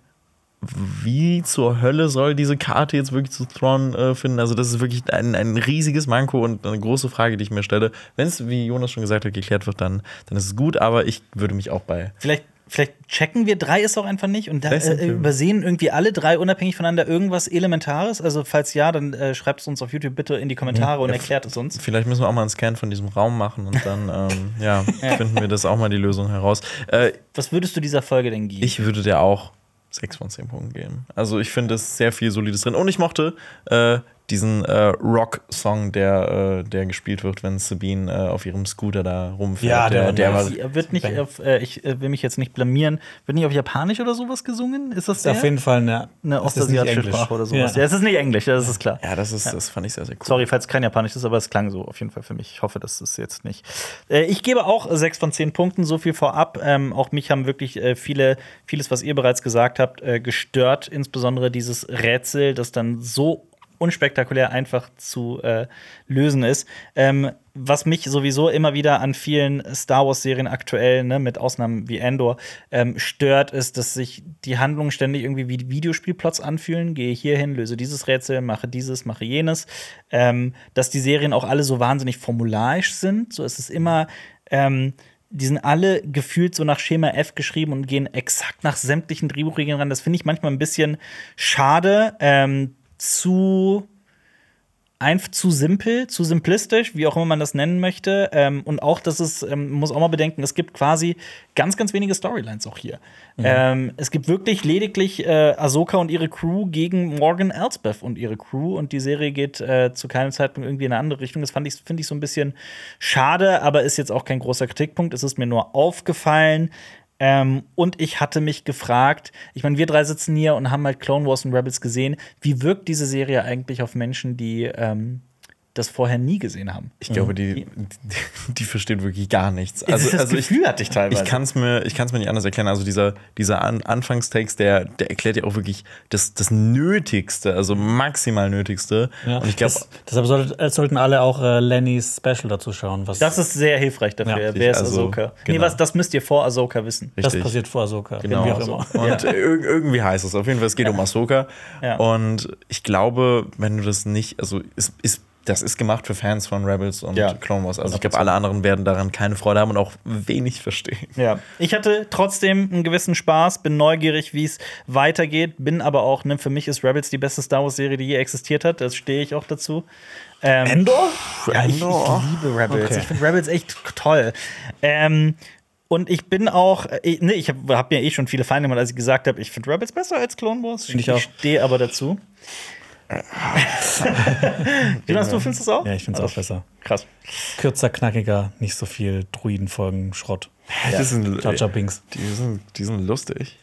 wie zur Hölle soll diese Karte jetzt wirklich zu Thrawn äh, finden? Also, das ist wirklich ein, ein riesiges Manko und eine große Frage, die ich mir stelle. Wenn es, wie Jonas schon gesagt hat, geklärt wird, dann, dann ist es gut, aber ich würde mich auch bei. Vielleicht, vielleicht checken wir drei es auch einfach nicht und da, äh, übersehen irgendwie alle drei unabhängig voneinander irgendwas Elementares. Also, falls ja, dann äh, schreibt es uns auf YouTube bitte in die Kommentare und erklärt es uns. Vielleicht müssen wir auch mal einen Scan von diesem Raum machen und dann ähm, ja, finden wir das auch mal die Lösung heraus. Äh, Was würdest du dieser Folge denn geben? ich würde dir auch 6 von 10 Punkten geben. Also ich finde es sehr viel Solides drin. Und ich mochte äh, diesen äh, Rock-Song, der, äh, der gespielt wird, wenn Sabine äh, auf ihrem Scooter da rumfährt. Ja, der- der war. Sie wird nicht auf, äh, ich äh, will mich jetzt nicht blamieren, wird nicht auf Japanisch oder sowas gesungen? Ist das Ist auf der? jeden Fall eine, eine es ist nicht ostasiatische Englisch. Sprache oder sowas? Ja. Ja, es ist nicht Englisch, das ist klar. Ja, das, ist, das fand ich sehr, sehr cool. Sorry, falls kein Japanisch ist, aber es klang so auf jeden Fall für mich. Ich hoffe, das ist jetzt nicht. Äh, ich gebe auch sechs von zehn Punkten, so viel vorab. Ähm, auch mich haben wirklich äh, viele, vieles, was ihr bereits gesagt habt, äh, gestört. Insbesondere dieses Rätsel, das dann so unspektakulär einfach zu äh, lösen ist. Ähm, was mich sowieso immer wieder an vielen Star Wars-Serien aktuell, ne, mit Ausnahmen wie Endor, ähm, stört, ist, dass sich die Handlungen ständig irgendwie wie Videospielplots anfühlen. Gehe hierhin, löse dieses Rätsel, mache dieses, mache jenes. Ähm, dass die Serien auch alle so wahnsinnig formularisch sind. So ist es immer. Ähm, die sind alle gefühlt so nach Schema F geschrieben und gehen exakt nach sämtlichen Drehbuchregeln ran. Das finde ich manchmal ein bisschen schade. Ähm, zu einfach zu simpel, zu simplistisch, wie auch immer man das nennen möchte. Ähm, und auch, dass es, ähm, man muss auch mal bedenken, es gibt quasi ganz, ganz wenige Storylines auch hier. Ähm, es gibt wirklich lediglich äh, Ahsoka und ihre Crew gegen Morgan Elsbeth und ihre Crew. Und die Serie geht äh, zu keinem Zeitpunkt irgendwie in eine andere Richtung. Das fand ich, finde ich so ein bisschen schade, aber ist jetzt auch kein großer Kritikpunkt. Es ist mir nur aufgefallen. Ähm, und ich hatte mich gefragt, ich meine, wir drei sitzen hier und haben halt Clone Wars und Rebels gesehen. Wie wirkt diese Serie eigentlich auf Menschen, die ähm, das vorher nie gesehen haben? Ich glaube, die, die, die versteht wirklich gar nichts. Also, das also ich, Gefühl hatte ich teilweise. Ich kann es mir, ich mir nicht anders erklären. Also dieser, dieser An Anfangstext, der, der erklärt ja auch wirklich das, das Nötigste, also maximal Nötigste. Ja. Und ich glaube, Das- deshalb sollte, äh, sollten alle auch äh, Lennys Special dazu schauen. Was das ist sehr hilfreich dafür. Ja, Wer ist also, Ahsoka? Nee, genau. was, das müsst ihr vor Ahsoka wissen. das richtig. passiert vor Ahsoka. Genau. Wie auch immer. Und ir irgendwie heißt es. Auf jeden Fall, es geht um Ahsoka. Ja. Und ich glaube, wenn du das nicht, also ist, ist, das ist gemacht für Fans von Rebels und Ja. Clone Wars. Also ich glaube, alle anderen werden daran keine Freude haben und auch wenig verstehen. Ja, ich hatte trotzdem einen gewissen Spaß, bin neugierig, wie es weitergeht, bin aber auch, ne, für mich ist Rebels die beste Star Wars-Serie, die je existiert hat. Das stehe ich auch dazu. Ähm, Endor? Ja, ich, ich Endor? liebe Rebels. Okay. Ich finde Rebels echt toll. Ähm, und ich bin auch, äh, ne, ich habe hab mir eh schon viele Feinde gemacht, als ich gesagt habe, ich finde Rebels besser als Clone Wars. Find ich auch. stehe aber dazu. Jonas, du findest es auch? Ja, ich finde es auch besser. Krass. Kürzer, knackiger, nicht so viel Druidenfolgen, Schrott. Die, sind, Binks. die, sind, die sind lustig.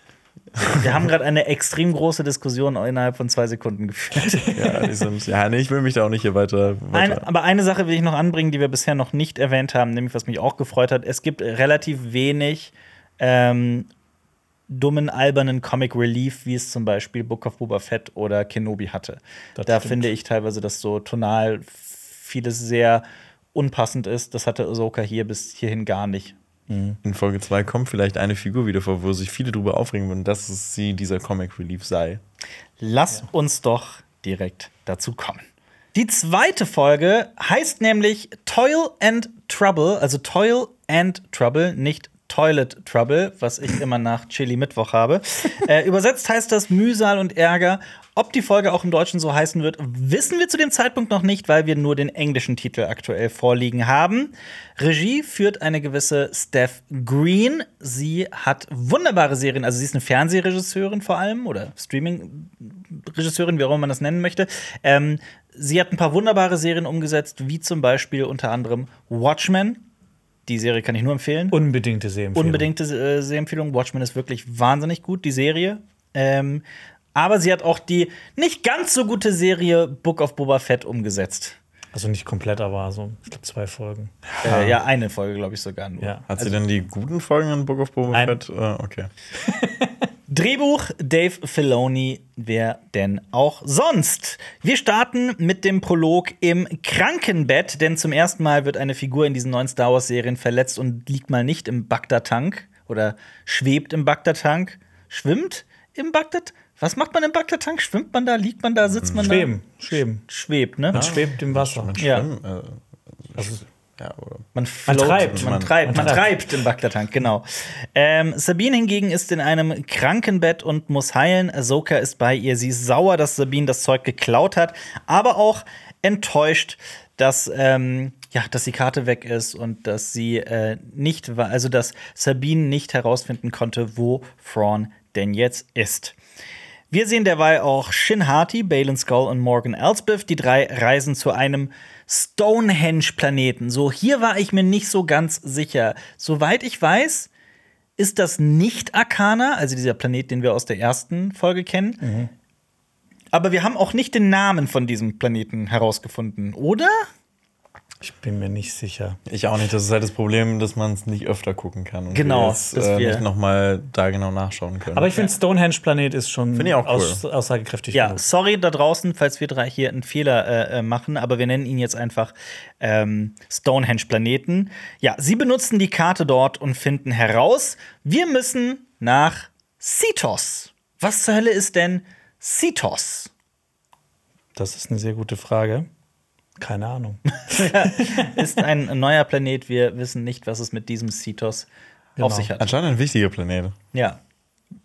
Wir haben gerade eine extrem große Diskussion innerhalb von zwei Sekunden geführt. Ja, die sind, ja nee, ich will mich da auch nicht hier weiter. weiter. Ein, aber eine Sache will ich noch anbringen, die wir bisher noch nicht erwähnt haben, nämlich was mich auch gefreut hat. Es gibt relativ wenig ähm, dummen, albernen Comic Relief, wie es zum Beispiel Book of Boba Fett oder Kenobi hatte. Das da stimmt. finde ich teilweise, dass so tonal vieles sehr unpassend ist. Das hatte Ahsoka hier bis hierhin gar nicht. In Folge 2 kommt vielleicht eine Figur wieder vor, wo sich viele drüber aufregen würden, dass es sie dieser Comic Relief sei. Lass uns doch direkt dazu kommen. Die zweite Folge heißt nämlich Toil and Trouble, also Toil and Trouble, nicht Toilet Trouble, was ich immer nach Chili Mittwoch habe. äh, übersetzt heißt das Mühsal und Ärger. Ob die Folge auch im Deutschen so heißen wird, wissen wir zu dem Zeitpunkt noch nicht, weil wir nur den englischen Titel aktuell vorliegen haben. Regie führt eine gewisse Steph Green. Sie hat wunderbare Serien, also sie ist eine Fernsehregisseurin vor allem oder Streaming-Regisseurin, wie auch immer man das nennen möchte. Ähm, sie hat ein paar wunderbare Serien umgesetzt, wie zum Beispiel unter anderem Watchmen. Die Serie kann ich nur empfehlen. Unbedingte Sehempfehlung. Unbedingte äh, Sehempfehlung. Watchmen ist wirklich wahnsinnig gut, die Serie. Ähm, aber sie hat auch die nicht ganz so gute Serie Book of Boba Fett umgesetzt. Also nicht komplett, aber so, ich glaube, zwei Folgen. Äh, ja, eine Folge, glaube ich, sogar nur. Ja. Hat sie denn die guten Folgen in Book of Boba Nein. Fett? Äh, okay. Drehbuch Dave Filoni, wer denn auch sonst? Wir starten mit dem Prolog im Krankenbett, denn zum ersten Mal wird eine Figur in diesen neuen Star Wars-Serien verletzt und liegt mal nicht im Bagdad-Tank oder schwebt im Bagdad-Tank, schwimmt im Bagdad. Was macht man im Bagdad-Tank? Schwimmt man da, liegt man da, sitzt man Schweben, da? schweben. Schwebt, ne? Man schwebt im Wasser. Mit Ja. Schwimmen, äh, ja? Man, float, treibt. Man, Man- treibt, man man treibt im Bagdad-Tank, genau. Ähm, Sabine hingegen ist in einem Krankenbett und muss heilen. Ahsoka ist bei ihr. Sie ist sauer, dass Sabine das Zeug geklaut hat, aber auch enttäuscht, dass, ähm, ja, dass die Karte weg ist und dass sie äh, nicht war, also dass Sabine nicht herausfinden konnte, wo Thrawn denn jetzt ist. Wir sehen derweil auch Shin Hati, Balin Skull und Morgan Elsbeth. Die drei reisen zu einem Stonehenge-Planeten. So, hier war ich mir nicht so ganz sicher. Soweit ich weiß, ist das nicht Arcana, also dieser Planet, den wir aus der ersten Folge kennen. Aber wir haben auch nicht den Namen von diesem Planeten herausgefunden, oder? Ich bin mir nicht sicher. Ich auch nicht. Das ist halt das Problem, dass man es nicht öfter gucken kann. Und Genau, wir jetzt, dass äh, wir- nicht nochmal da genau nachschauen können. Aber ich finde, Stonehenge-Planet ist schon Find ich auch cool. aus, aussagekräftig. Ja, genug. sorry da draußen, falls wir drei hier einen Fehler äh, äh, machen, aber wir nennen ihn jetzt einfach ähm, Stonehenge-Planeten. Ja, sie benutzen die Karte dort und finden heraus, wir müssen nach Cetos. Was zur Hölle ist denn Cetos? Das ist eine sehr gute Frage. Keine Ahnung. Ist ein neuer Planet, wir wissen nicht, was es mit diesem Cetos Genau. auf sich hat. Anscheinend ein wichtiger Planet. Ja.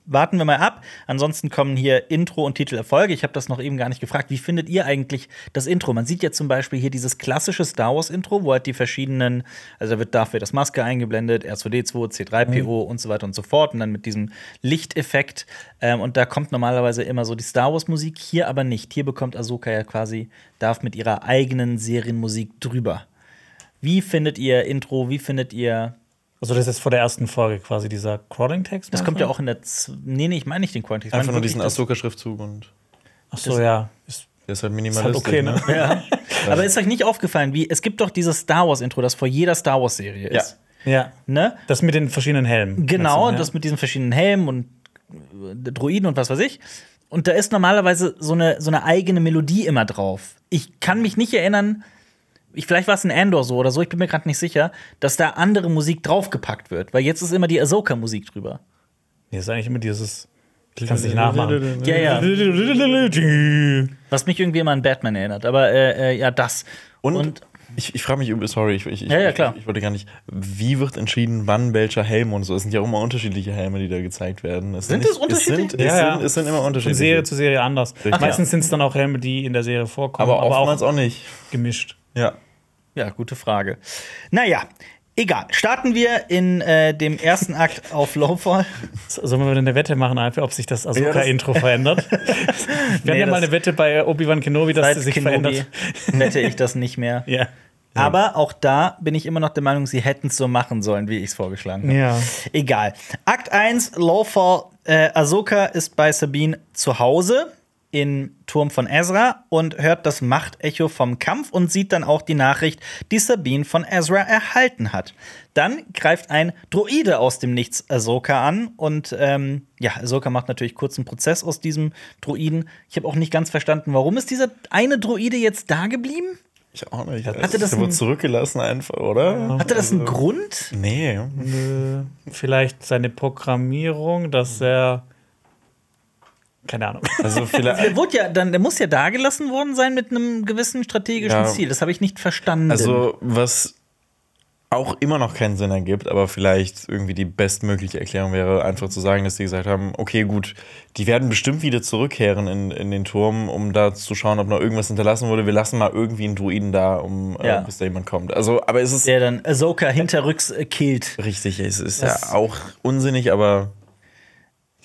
Warten wir mal ab. Ansonsten kommen hier Intro und Titelerfolge. Ich habe das noch eben gar nicht gefragt. Wie findet ihr eigentlich das Intro? Man sieht ja zum Beispiel hier dieses klassische Star Wars Intro, wo halt die verschiedenen, also da wird dafür das Maske eingeblendet, R2D2, C3PO und so weiter und so fort. Und dann mit diesem Lichteffekt. Ähm, und da kommt normalerweise immer so die Star Wars Musik, hier aber nicht. Hier bekommt Ahsoka ja quasi, darf mit ihrer eigenen Serienmusik drüber. Wie findet ihr Intro? Wie findet ihr Also, das ist vor der ersten Folge quasi dieser Crawling-Text. Das kommt ja auch in der. Z nee, nee, ich meine nicht den meine Einfach nur diesen Ahsoka-Schriftzug und Ach so, ja. Ist, der ist halt ist minimalistisch. halt okay, ne? ne? Ja. Aber ist euch nicht aufgefallen, wie es gibt doch dieses Star Wars Intro, das vor jeder Star Wars Serie Ja. ist. Ja. Ne? Das mit den verschiedenen Helmen. Genau, du, das mit diesen verschiedenen Helmen und äh, Droiden und was weiß ich. Und da ist normalerweise so eine, so eine eigene Melodie immer drauf. Ich kann mich nicht erinnern, ich, vielleicht war es in Andor so oder so, ich bin mir gerade nicht sicher, dass da andere Musik draufgepackt wird, weil jetzt ist immer die Ahsoka-Musik drüber. Nee, ist eigentlich immer dieses. Ich kann es nicht nachmachen. Ja, ja. Was mich irgendwie immer an Batman erinnert, aber äh, äh, ja, das. Und, ich, ich frage mich, sorry, ich, ich, Ja, ja, klar. Ich, ich wollte gar nicht, wie wird entschieden, wann welcher Helm und so? Es sind ja auch immer unterschiedliche Helme, die da gezeigt werden. Es Sind nicht- es unterschiedlich? Es sind, es Ja, ja. sind, es sind immer Von unterschiedliche. Serie zu Serie anders. Ach, Meistens sind es dann auch Helme, die in der Serie vorkommen, aber oftmals auch, nicht. gemischt. Ja. Ja, gute Frage. Naja, egal. Starten wir in äh, dem ersten Akt auf Lowfall. Sollen wir eine Wette machen, einfach, ob sich das Ahsoka-Intro verändert? wir Nee, haben ja mal eine Wette bei Obi-Wan Kenobi, dass sie sich Kenobi verändert. wette ich das nicht mehr. Ja. Aber auch da bin ich immer noch der Meinung, sie hätten es so machen sollen, wie ich es vorgeschlagen habe. Ja. Egal. Akt 1, Lowfall. Äh, Ahsoka ist bei Sabine zu Hause im Turm von Ezra und hört das Machtecho vom Kampf und sieht dann auch die Nachricht, die Sabine von Ezra erhalten hat. Dann greift ein Droide aus dem Nichts Ahsoka an und ähm, ja, Ahsoka macht natürlich kurz einen Prozess aus diesem Droiden. Ich habe auch nicht ganz verstanden, warum ist dieser eine Droide jetzt da geblieben? Ich auch nicht. Hatte das der wurde ein- zurückgelassen einfach, oder? Hatte das einen Grund? Nee. Nö. Vielleicht seine Programmierung, dass er. Keine Ahnung. Also vielleicht. Der wurde ja dann, der muss ja da gelassen worden sein mit einem gewissen strategischen Ja. Ziel. Das habe ich nicht verstanden. Also, was auch immer noch keinen Sinn ergibt, aber vielleicht irgendwie die bestmögliche Erklärung wäre, einfach zu sagen, dass die gesagt haben, okay, gut, die werden bestimmt wieder zurückkehren in, in den Turm, um da zu schauen, ob noch irgendwas hinterlassen wurde. Wir lassen mal irgendwie einen Druiden da, um Ja. äh, bis da jemand kommt. Also, aber es ist der dann Ahsoka hinterrücks äh, killt. richtig, es ist Das- ja auch unsinnig, aber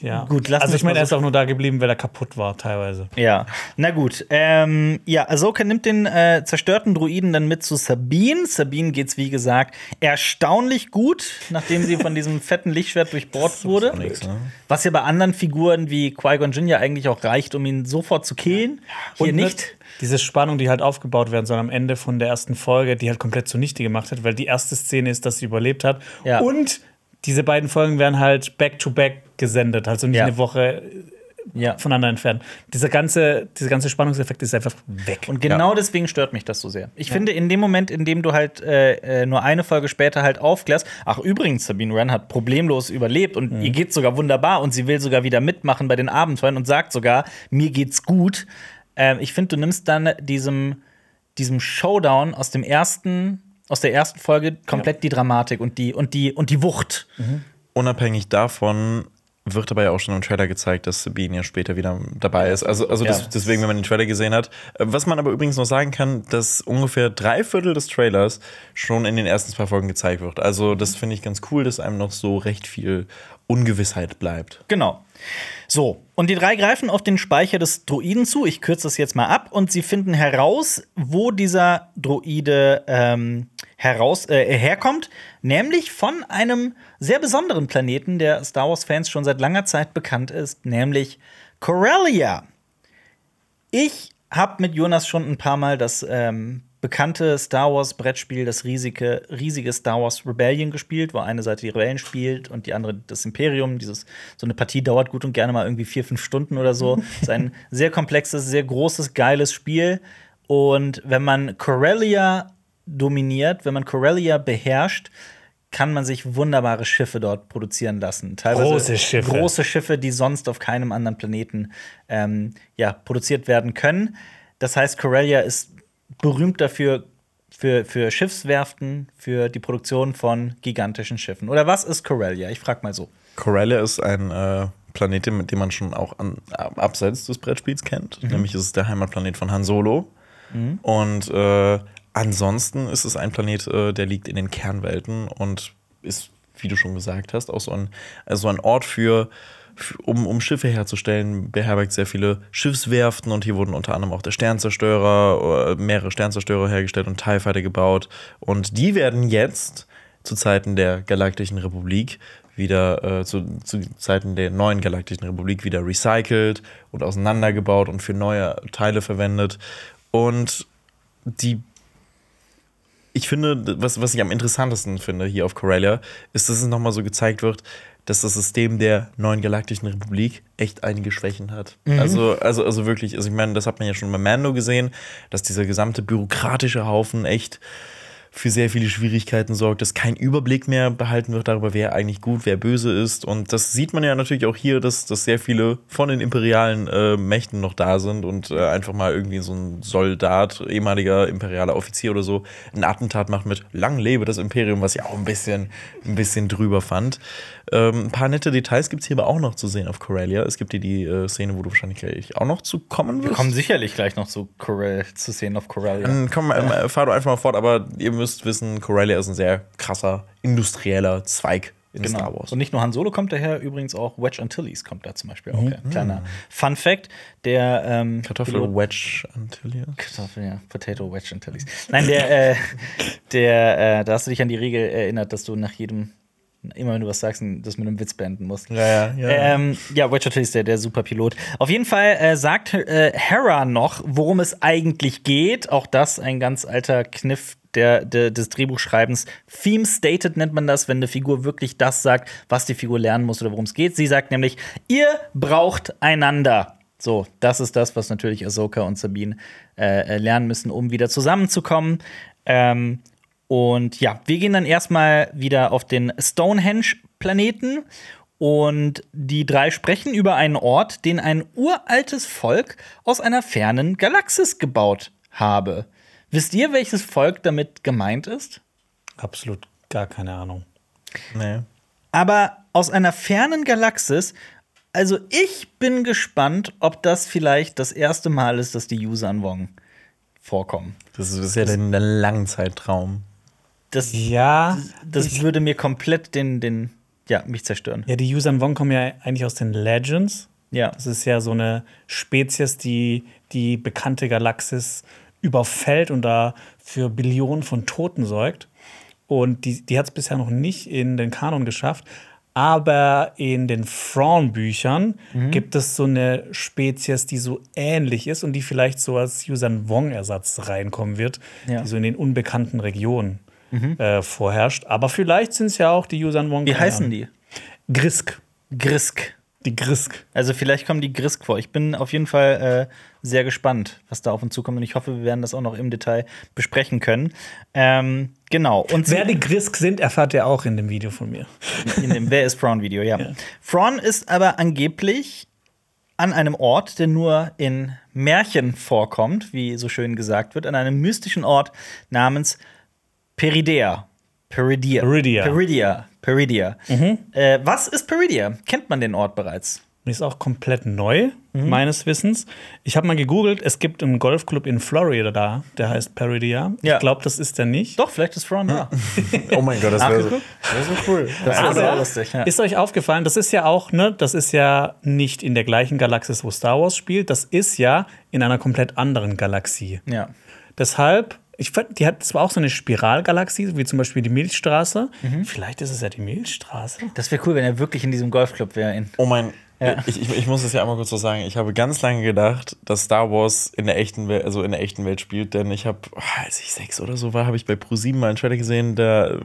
Ja. Gut, lassen also ich meine, er ist auch nur da geblieben, weil er kaputt war, teilweise. Ja, na gut. Ähm, ja, Ahsoka nimmt den äh, zerstörten Druiden dann mit zu Sabine. Sabine geht's, wie gesagt, erstaunlich gut, nachdem sie von diesem fetten Lichtschwert durchbohrt wurde. nix, ne? Was ja bei anderen Figuren wie Qui-Gon Jinn ja eigentlich auch reicht, um ihn sofort zu killen. Hier Und nicht. Diese Spannung, die halt aufgebaut werden soll am Ende von der ersten Folge, die halt komplett zunichte gemacht hat, weil die erste Szene ist, dass sie überlebt hat. Ja. Und diese beiden Folgen werden halt back-to-back gesendet, also nicht Ja. eine Woche Ja. voneinander entfernt. Dieser ganze, dieser ganze Spannungseffekt ist einfach weg. Und genau deswegen stört mich das so sehr. Ich finde, in dem Moment, in dem du halt äh, äh, nur eine Folge später halt aufklärst, ach übrigens, Sabine Wren hat problemlos überlebt und ihr geht's sogar wunderbar und sie will sogar wieder mitmachen bei den Abenteuern und sagt sogar, mir geht's gut. Ähm, ich finde, du nimmst dann diesem, diesem Showdown aus dem ersten, aus der ersten Folge komplett die Dramatik und die, und die, und die Wucht. Unabhängig davon wird ja auch schon im Trailer gezeigt, dass Sabine ja später wieder dabei ist. Also, also Ja. das, deswegen, wenn man den Trailer gesehen hat. Äh, Was man aber übrigens noch sagen kann, dass ungefähr drei Viertel des Trailers schon in den ersten zwei Folgen gezeigt wird. Also das finde ich ganz cool, dass einem noch so recht viel Ungewissheit bleibt. Genau. So, und die drei greifen auf den Speicher des Droiden zu. Ich kürze das jetzt mal ab und sie finden heraus, wo dieser Droide ähm, heraus, äh, herkommt, nämlich von einem sehr besonderen Planeten, der Star Wars-Fans schon seit langer Zeit bekannt ist, nämlich Corellia. Ich habe mit Jonas schon ein paar Mal das ähm, bekannte Star Wars Brettspiel, das riesige, riesige Star Wars Rebellion gespielt, wo eine Seite die Rebellen spielt und die andere das Imperium. Dieses, so eine Partie dauert gut und gerne mal irgendwie vier, fünf Stunden oder so. ist ein sehr komplexes, sehr großes, geiles Spiel. Und wenn man Corellia dominiert, wenn man Corellia beherrscht, kann man sich wunderbare Schiffe dort produzieren lassen. Teilweise Große Schiffe. große Schiffe, die sonst auf keinem anderen Planeten ähm, ja, produziert werden können. Das heißt, Corellia ist berühmt dafür, für, für Schiffswerften, für die Produktion von gigantischen Schiffen. Oder was ist Corellia? Ich frag mal so. Corellia ist ein äh, Planet, mit dem man schon auch an, ab- abseits des Brettspiels kennt. Nämlich ist es der Heimatplanet von Han Solo. Und äh, ansonsten ist es ein Planet, äh, der liegt in den Kernwelten und ist, wie du schon gesagt hast, auch so ein, also ein Ort für, für um, um Schiffe herzustellen, beherbergt sehr viele Schiffswerften und hier wurden unter anderem auch der Sternzerstörer, äh, mehrere Sternzerstörer hergestellt und TIE Fighter gebaut. Und die werden jetzt zu Zeiten der Galaktischen Republik wieder äh, zu, zu Zeiten der neuen Galaktischen Republik wieder recycelt und auseinandergebaut und für neue Teile verwendet. Und die ich finde, was, was ich am interessantesten finde hier auf Corellia, ist, dass es nochmal so gezeigt wird, dass das System der neuen Galaktischen Republik echt einige Schwächen hat. Also, also, also wirklich, also ich meine, das hat man ja schon bei Mando gesehen, dass dieser gesamte bürokratische Haufen echt für sehr viele Schwierigkeiten sorgt, dass kein Überblick mehr behalten wird darüber, wer eigentlich gut, wer böse ist. Und das sieht man ja natürlich auch hier, dass, dass sehr viele von den imperialen äh, Mächten noch da sind und äh, einfach mal irgendwie so ein Soldat, ehemaliger imperialer Offizier oder so, ein Attentat macht mit Lang lebe das Imperium, was ich auch ein bisschen, ein bisschen drüber fand. Ähm, ein paar nette Details gibt es hier aber auch noch zu sehen auf Corellia. Es gibt hier die äh, Szene, wo du wahrscheinlich gleich auch noch zu kommen wirst. Wir kommen sicherlich gleich noch zu, Corel, zu sehen auf Corellia. Dann komm, äh, fahr doch einfach mal fort, aber ihr müsst wissen, Corellia ist ein sehr krasser industrieller Zweig in Star Genau. Wars. Und nicht nur Han Solo kommt daher, übrigens auch Wedge Antilles kommt da zum Beispiel auch her. Kleiner Fun Fact: Der ähm, Kartoffel Pilot- Wedge Antilles. Kartoffel, ja. Potato Wedge Antilles. Nein, der, äh, der, äh, da hast du dich an die Regel erinnert, dass du nach jedem, immer wenn du was sagst, das mit einem Witz beenden musst. Ja, ja, ja. Ähm, ja, Wedge Antilles, der, der Superpilot. Auf jeden Fall äh, sagt äh, Hera noch, worum es eigentlich geht. Auch das ein ganz alter Kniff der, der, des Drehbuchschreibens. Theme stated nennt man das, wenn eine Figur wirklich das sagt, was die Figur lernen muss oder worum es geht. Sie sagt nämlich, ihr braucht einander. So, das ist das, was natürlich Ahsoka und Sabine äh, äh, lernen müssen, um wieder zusammenzukommen. Ähm, und ja, wir gehen dann erstmal wieder auf den Stonehenge-Planeten. Und die drei sprechen über einen Ort, den ein uraltes Volk aus einer fernen Galaxis gebaut habe. Wisst ihr, welches Volk damit gemeint ist? Absolut gar keine Ahnung. Nee. Aber aus einer fernen Galaxis. Also ich bin gespannt, ob das vielleicht das erste Mal ist, dass die Yuuzhan Wong vorkommen. Das ist, ja der, der Langzeittraum. Das, Ja, das würde mir komplett den, den, ja, mich zerstören. ja, die Yuuzhan Wong kommen ja eigentlich aus den Legends. Ja. Das ist ja so eine Spezies, die die bekannte Galaxis überfällt und da für Billionen von Toten sorgt. Und die, die hat es bisher noch nicht in den Kanon geschafft. Aber in den Thrawn-Büchern gibt es so eine Spezies, die so ähnlich ist und die vielleicht so als Yuuzhan Wong-Ersatz reinkommen wird, Ja. die so in den unbekannten Regionen äh, vorherrscht. Aber vielleicht sind es ja auch die Yuuzhan Wong. Wie heißen die? Grisk. Grisk. Die Grisk. Also vielleicht kommen die Grisk vor. Ich bin auf jeden Fall äh, sehr gespannt, was da auf uns zukommt. Und ich hoffe, wir werden das auch noch im Detail besprechen können. Ähm, genau. Und Wer die Grisk sind, erfahrt ihr auch in dem Video von mir. in dem Wer ist Fraun-Video, ja. Ja. Fraun ist aber angeblich an einem Ort, der nur in Märchen vorkommt, wie so schön gesagt wird, an einem mystischen Ort namens Peridea. Peridia. Peridia. Peridia. Peridia. Äh, was ist Peridia? Kennt man den Ort bereits? Die ist auch komplett neu, meines Wissens. Ich habe mal gegoogelt, es gibt einen Golfclub in Florida da, der heißt Peridia. Ja. Ich glaube, das ist der nicht. Doch, vielleicht ist Fraun da. Oh mein Gott, das wäre so, wär so cool. Das wäre Aber sehr lustig. Ja. Ist euch aufgefallen, das ist ja auch, ne, das ist ja nicht in der gleichen Galaxis, wo Star Wars spielt, das ist ja in einer komplett anderen Galaxie. ja. Deshalb, ich fand, die hat zwar auch so eine Spiralgalaxie, wie zum Beispiel die Milchstraße. Vielleicht ist es ja die Milchstraße. Das wäre cool, wenn er wirklich in diesem Golfclub wäre. in- Oh mein, Ja. ich, ich, ich muss es ja einmal kurz so sagen. Ich habe ganz lange gedacht, dass Star Wars in der echten Welt, also in der echten Welt spielt, denn ich habe, als ich sechs oder so war, habe ich bei Pro7 mal einen Trailer gesehen, da,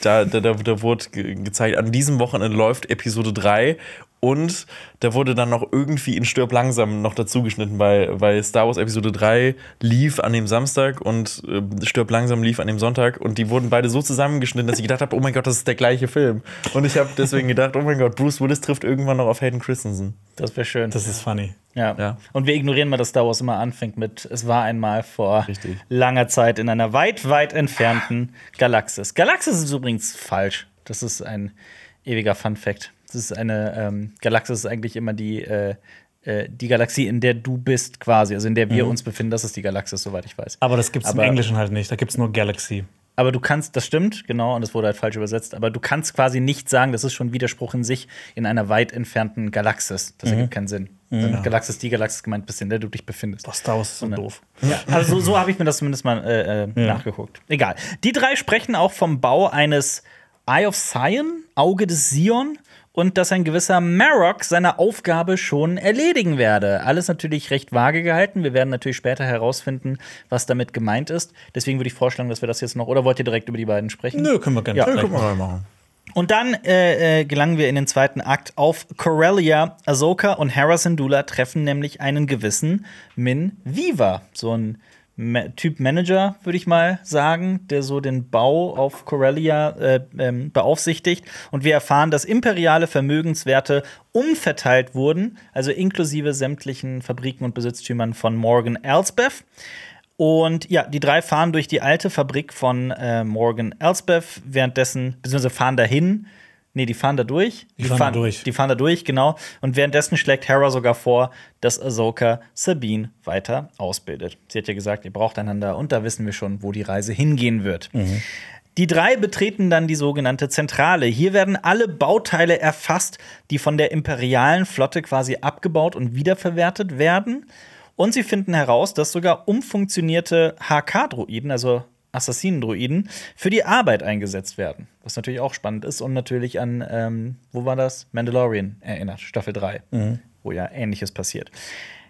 da, da, da, da wurde ge gezeigt, an diesem Wochenende läuft Episode 3 und da wurde dann noch irgendwie in Stirb langsam noch dazu geschnitten, weil, weil Star Wars Episode 3 lief an dem Samstag und äh, Stirb langsam lief an dem Sonntag und die wurden beide so zusammengeschnitten, dass ich gedacht habe, oh mein Gott, das ist der gleiche Film. Und ich habe deswegen gedacht, oh mein Gott, Bruce Willis trifft irgendwann noch auf Hayden Christensen. Das wäre schön. Das ist funny. Ja. Ja. Und wir ignorieren mal, dass Star Wars immer anfängt mit Es war einmal vor Richtig. langer Zeit in einer weit, weit entfernten Galaxis. Galaxis ist übrigens falsch. Das ist ein ewiger Fun-Fact. Das ist eine ähm, Galaxis ist eigentlich immer die, äh, äh, die Galaxie, in der du bist, quasi, also in der wir uns befinden. Das ist die Galaxis, soweit ich weiß. Aber das gibt es im Englischen halt nicht. Da gibt es nur Galaxy. Aber du kannst, das stimmt, genau, und es wurde halt falsch übersetzt, aber du kannst quasi nicht sagen, das ist schon Widerspruch in sich in einer weit entfernten Galaxis. Das ergibt keinen Sinn. Dann Galaxis die Galaxis gemeint bist, in der du dich befindest. Boah, Star Wars ist so Ne. doof. Ja, also so, so habe ich mir das zumindest mal äh, äh, nachgeguckt. Egal. Die drei sprechen auch vom Bau eines Eye of Sion, Auge des Sion, und dass ein gewisser Marok seine Aufgabe schon erledigen werde. Alles natürlich recht vage gehalten. Wir werden natürlich später herausfinden, was damit gemeint ist. Deswegen würde ich vorschlagen, dass wir das jetzt noch. Oder wollt ihr direkt über die beiden sprechen? Nö, können wir gerne Ja, guck mal machen. Und dann äh, äh, gelangen wir in den zweiten Akt auf Corellia. Ahsoka und Hera Syndulla treffen nämlich einen gewissen Min Viva. So ein Typ Manager, würde ich mal sagen, der so den Bau auf Corellia äh, ähm, beaufsichtigt. Und wir erfahren, dass imperiale Vermögenswerte umverteilt wurden, also inklusive sämtlichen Fabriken und Besitztümern von Morgan Elsbeth. Und ja, die drei fahren durch die alte Fabrik von äh, Morgan Elsbeth, währenddessen, beziehungsweise fahren dahin. Nee, die fahren da durch. Die fahren da durch. Die fahren da durch, genau. Und währenddessen schlägt Hera sogar vor, dass Ahsoka Sabine weiter ausbildet. Sie hat ja gesagt, ihr braucht einander und da wissen wir schon, wo die Reise hingehen wird. Die drei betreten dann die sogenannte Zentrale. Hier werden alle Bauteile erfasst, die von der imperialen Flotte quasi abgebaut und wiederverwertet werden. Und sie finden heraus, dass sogar umfunktionierte HK-Droiden, also Assassinendroiden, für die Arbeit eingesetzt werden. Was natürlich auch spannend ist und natürlich an, ähm, wo war das? Mandalorian erinnert, Staffel 3, wo ja ähnliches passiert.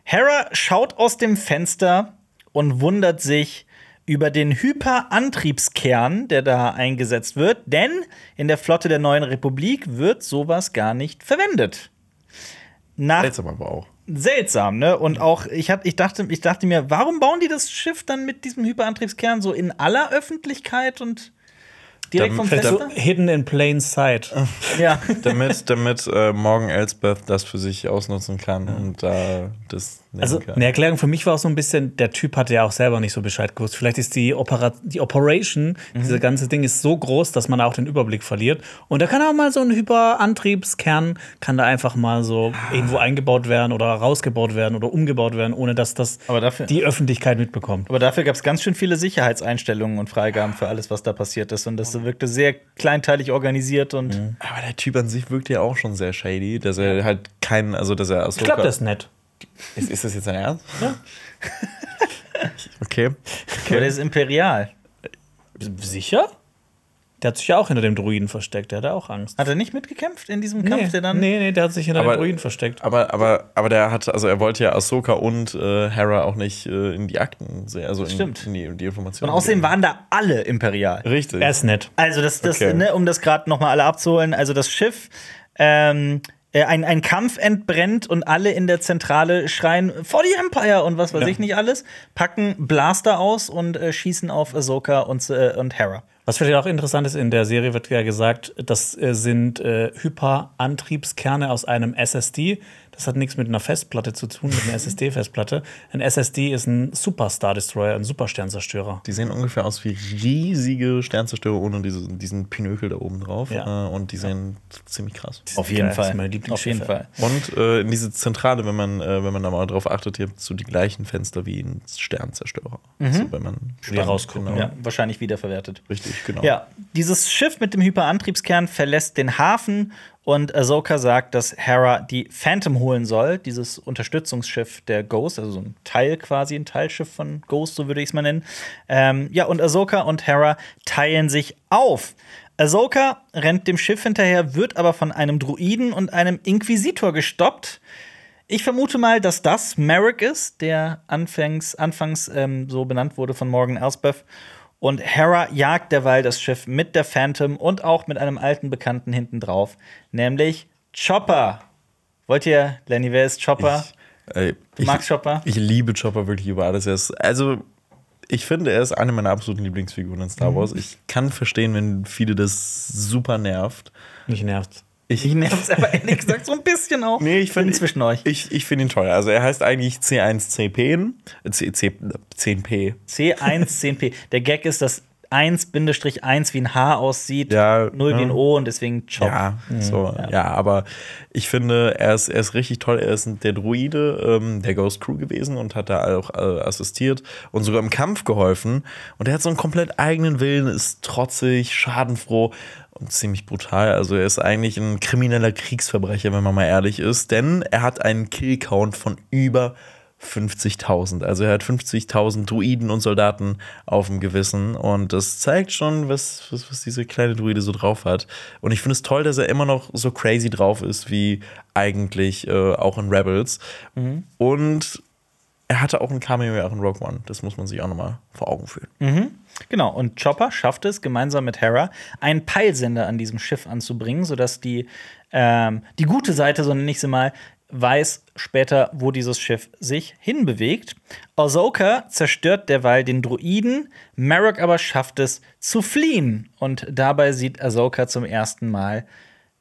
Hera schaut aus dem Fenster und wundert sich über den Hyperantriebskern, der da eingesetzt wird, denn in der Flotte der neuen Republik wird sowas gar nicht verwendet. Nach Seltsam aber auch. Seltsam, ne? Und auch, ich, hab, ich, dachte, ich dachte mir, warum bauen die das Schiff dann mit diesem Hyperantriebskern so in aller Öffentlichkeit und direkt Dann vom vielleicht So Fenster? hidden in plain sight. Ja. damit damit äh, Morgan Elsbeth das für sich ausnutzen kann und da das nehmen Also, kann. eine Erklärung für mich war auch so ein bisschen, der Typ hatte ja auch selber nicht so Bescheid gewusst. Vielleicht ist die, Opera die Operation, dieses ganze Ding ist so groß, dass man auch den Überblick verliert. Und da kann auch mal so ein Hyperantriebskern, kann da einfach mal so irgendwo eingebaut werden oder rausgebaut werden oder umgebaut werden, ohne dass das Aber dafür- die Öffentlichkeit mitbekommt. Aber dafür gab es ganz schön viele Sicherheitseinstellungen und Freigaben für alles, was da passiert ist. Und das wirkte sehr kleinteilig organisiert und aber der Typ an sich wirkt ja auch schon sehr shady, dass er halt keinen, also dass er Ich glaube, das ist nett. Ist, ist das jetzt ein Ernst? Ja. okay. Aber der ist imperial. Sicher? Der hat sich ja auch hinter dem Druiden versteckt, der hatte auch Angst. Hat er nicht mitgekämpft in diesem Kampf, nee, der dann. nee, nee, der hat sich hinter Aber- dem Druiden versteckt. Aber, aber, aber der hat, also er wollte ja Ahsoka und äh, Hera auch nicht äh, in die Akten sehen, also in, Stimmt. in die, in die Und Informationen. außerdem geben. waren da alle imperial. Richtig. Er ist nett. Also, das, das, Okay. ne, um das gerade noch mal alle abzuholen, also das Schiff ähm, äh, ein, ein Kampf entbrennt und alle in der Zentrale schreien for the Empire und was weiß Ja. ich nicht alles, packen Blaster aus und äh, schießen auf Ahsoka und, äh, und Hera. Was vielleicht auch interessant ist, in der Serie wird ja gesagt, das äh, sind äh, Hyperantriebskerne aus einem SSD. Das hat nichts mit einer Festplatte zu tun, mit einer SSD-Festplatte. Ein SSD ist ein Superstar Destroyer, ein Supersternzerstörer. Die sehen ungefähr aus wie riesige Sternzerstörer ohne diese, diesen Pinökel da oben drauf. Ja. Äh, und die sehen ziemlich krass. Auf jeden geil, das Fall. sind meine Auf jeden Lieblingsschiffe. Fall. Und äh, in diese Zentrale, wenn man, äh, wenn man da mal drauf achtet, habt so die gleichen Fenster wie ein Sternzerstörer. Also wenn man die rausgucken, Genau. Ja, wahrscheinlich wiederverwertet. Richtig, genau. Ja, dieses Schiff mit dem Hyperantriebskern verlässt den Hafen und Ahsoka sagt, dass Hera die Phantom holen soll, dieses Unterstützungsschiff der Ghost, also so ein Teil quasi, ein Teilschiff von Ghost, so würde ich es mal nennen. Ähm, ja, und Ahsoka und Hera teilen sich auf. Ahsoka rennt dem Schiff hinterher, wird aber von einem Druiden und einem Inquisitor gestoppt. Ich vermute mal, dass das Merrick ist, der anfangs, anfangs ähm, so benannt wurde von Morgan Elsbeth. Und Hera jagt derweil das Schiff mit der Phantom und auch mit einem alten Bekannten hinten drauf, nämlich Chopper. Wollt ihr, Lenny, wer ist Chopper? Ich, ey, du magst Chopper? Ich liebe Chopper wirklich über alles. Er ist, also, ich finde, er ist eine meiner absoluten Lieblingsfiguren in Mhm. Star Wars. Ich kann verstehen, wenn viele das super nervt. Mich nervt. Ich, Ich nerv's aber ehrlich gesagt so ein bisschen auch. Nee, ich finde zwischen euch. Ich, ich finde ihn toll. Also er heißt eigentlich C1CP. C, C, 10P. C110P. Der Gag ist, dass 1-1 wie ein H aussieht, Ja, 0 wie ein ja. O und deswegen Chop. Ja, so, ja. aber ich finde, er ist, er ist richtig toll. Er ist der Druide ähm, der Ghost Crew gewesen und hat da auch äh, assistiert und sogar im Kampf geholfen. Und er hat so einen komplett eigenen Willen, ist trotzig, schadenfroh und ziemlich brutal. Also er ist eigentlich ein krimineller Kriegsverbrecher, wenn man mal ehrlich ist, denn er hat einen Killcount von über 50.000. Also er hat 50.000 Druiden und Soldaten auf dem Gewissen und das zeigt schon, was, was, was diese kleine Druide so drauf hat. Und ich finde es toll, dass er immer noch so crazy drauf ist, wie eigentlich äh, auch in Rebels. Und er hatte auch ein Cameo ja auch in Rogue One. Das muss man sich auch nochmal vor Augen führen. Genau, und Chopper schafft es, gemeinsam mit Hera, einen Peilsender an diesem Schiff anzubringen, sodass die, ähm, die gute Seite, so nenne ich sie mal, weiß später, wo dieses Schiff sich hinbewegt. Ahsoka zerstört derweil den Druiden, Marok aber schafft es zu fliehen. Und dabei sieht Ahsoka zum ersten Mal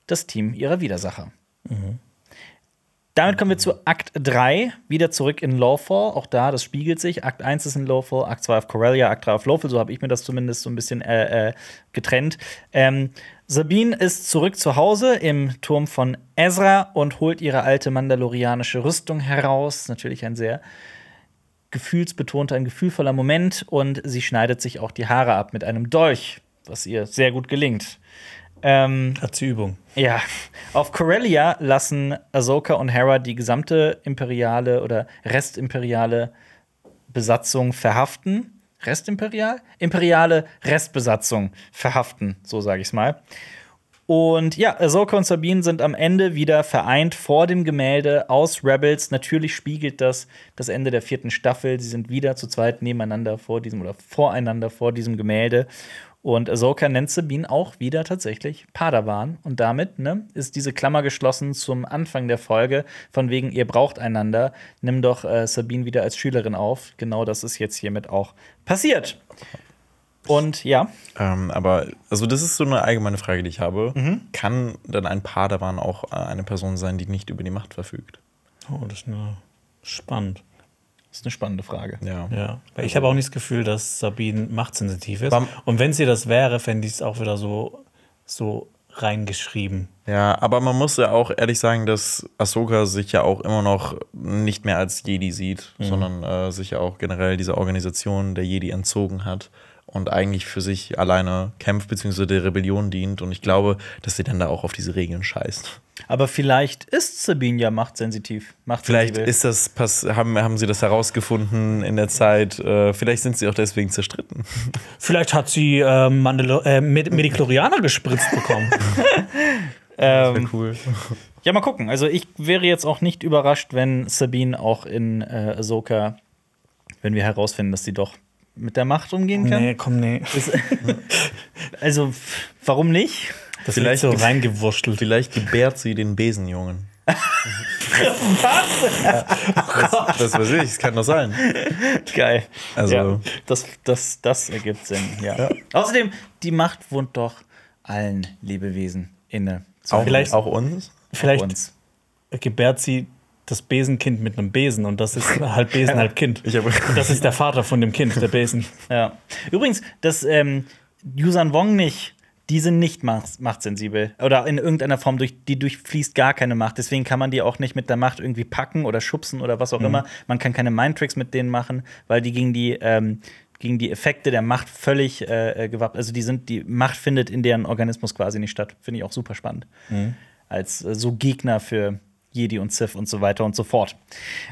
das Team ihrer Widersacher. Damit kommen wir zu Akt 3, wieder zurück in Lawfall. Auch da, das spiegelt sich. Akt 1 ist in Lawfall, Akt 2 auf Corellia, Akt 3 auf Lawfall. So habe ich mir das zumindest so ein bisschen äh, äh, getrennt. Ähm, Sabine ist zurück zu Hause im Turm von Ezra und holt ihre alte mandalorianische Rüstung heraus. Natürlich ein sehr gefühlsbetonter, ein gefühlvoller Moment. Und sie schneidet sich auch die Haare ab mit einem Dolch, was ihr sehr gut gelingt. Ähm, Hat sie Übung. ja, auf Corellia lassen Ahsoka und Hera die gesamte imperiale oder restimperiale Besatzung verhaften. Restimperial? Imperiale Restbesatzung verhaften, so sage ich es mal. Und ja, Ahsoka und Sabine sind am Ende wieder vereint vor dem Gemälde aus Rebels. Natürlich spiegelt das das Ende der vierten Staffel. Sie sind wieder zu zweit nebeneinander vor diesem oder voreinander vor diesem Gemälde. Und Ahsoka nennt Sabine auch wieder tatsächlich Padawan. Und damit ne, ist diese Klammer geschlossen zum Anfang der Folge. Von wegen, ihr braucht einander. Nimm doch äh, Sabine wieder als Schülerin auf. Genau das ist jetzt hiermit auch passiert. Und ja, Ähm, aber, also, das ist so eine allgemeine Frage, die ich habe. Mhm. Kann dann ein Padawan auch äh, eine Person sein, die nicht über die Macht verfügt? Oh, das ist eine spannend. Das ist eine spannende Frage. Ja. Ja, weil ich habe auch nicht das Gefühl, dass Sabine machtsensitiv ist. Bam- Und wenn sie das wäre, fände ich es auch wieder so, so reingeschrieben. Ja, aber man muss ja auch ehrlich sagen, dass Ahsoka sich ja auch immer noch nicht mehr als Jedi sieht, sondern äh, sich ja auch generell dieser Organisation der Jedi entzogen hat und eigentlich für sich alleine kämpft bzw. der Rebellion dient. Und ich glaube, dass sie dann da auch auf diese Regeln scheißt. Aber vielleicht ist Sabine ja machtsensitiv. Vielleicht machtsensibel. ist das, pass haben, haben sie das herausgefunden in der Zeit. Äh, vielleicht sind sie auch deswegen zerstritten. Vielleicht hat sie äh, Mandalo äh, Med Medichlorianer gespritzt bekommen. Ähm, cool. ja, mal gucken. Also ich wäre jetzt auch nicht überrascht, wenn Sabine auch in äh, Ahsoka, wenn wir herausfinden, dass sie doch mit der Macht umgehen kann. nee, komm, nee. Also, f- warum nicht? Das Vielleicht so ge- reingewurschtelt. Vielleicht gebärt sie den Besenjungen. Was? Das weiß ich, das kann doch sein. Geil. Also- ja, das, das, das ergibt Sinn, ja. Außerdem, die Macht wohnt doch allen Lebewesen inne. Auch, Vielleicht- auch uns? Vielleicht uns. gebärt sie das Besenkind mit einem Besen und das ist halb Besen, halb Kind. Ich Und das ist der Vater von dem Kind, der Besen. Ja. Übrigens, dass ähm, Yusan Wong nicht, die sind nicht macht, machtsensibel. Oder in irgendeiner Form, durch, die durchfließt gar keine Macht. Deswegen kann man die auch nicht mit der Macht irgendwie packen oder schubsen oder was auch immer. Man kann keine Mindtricks mit denen machen, weil die gegen die, ähm, gegen die Effekte der Macht völlig äh, äh, gewappnet. Also die sind, die Macht findet in deren Organismus quasi nicht statt. Finde ich auch super spannend. Als äh, so Gegner für Jedi und Sith und so weiter und so fort.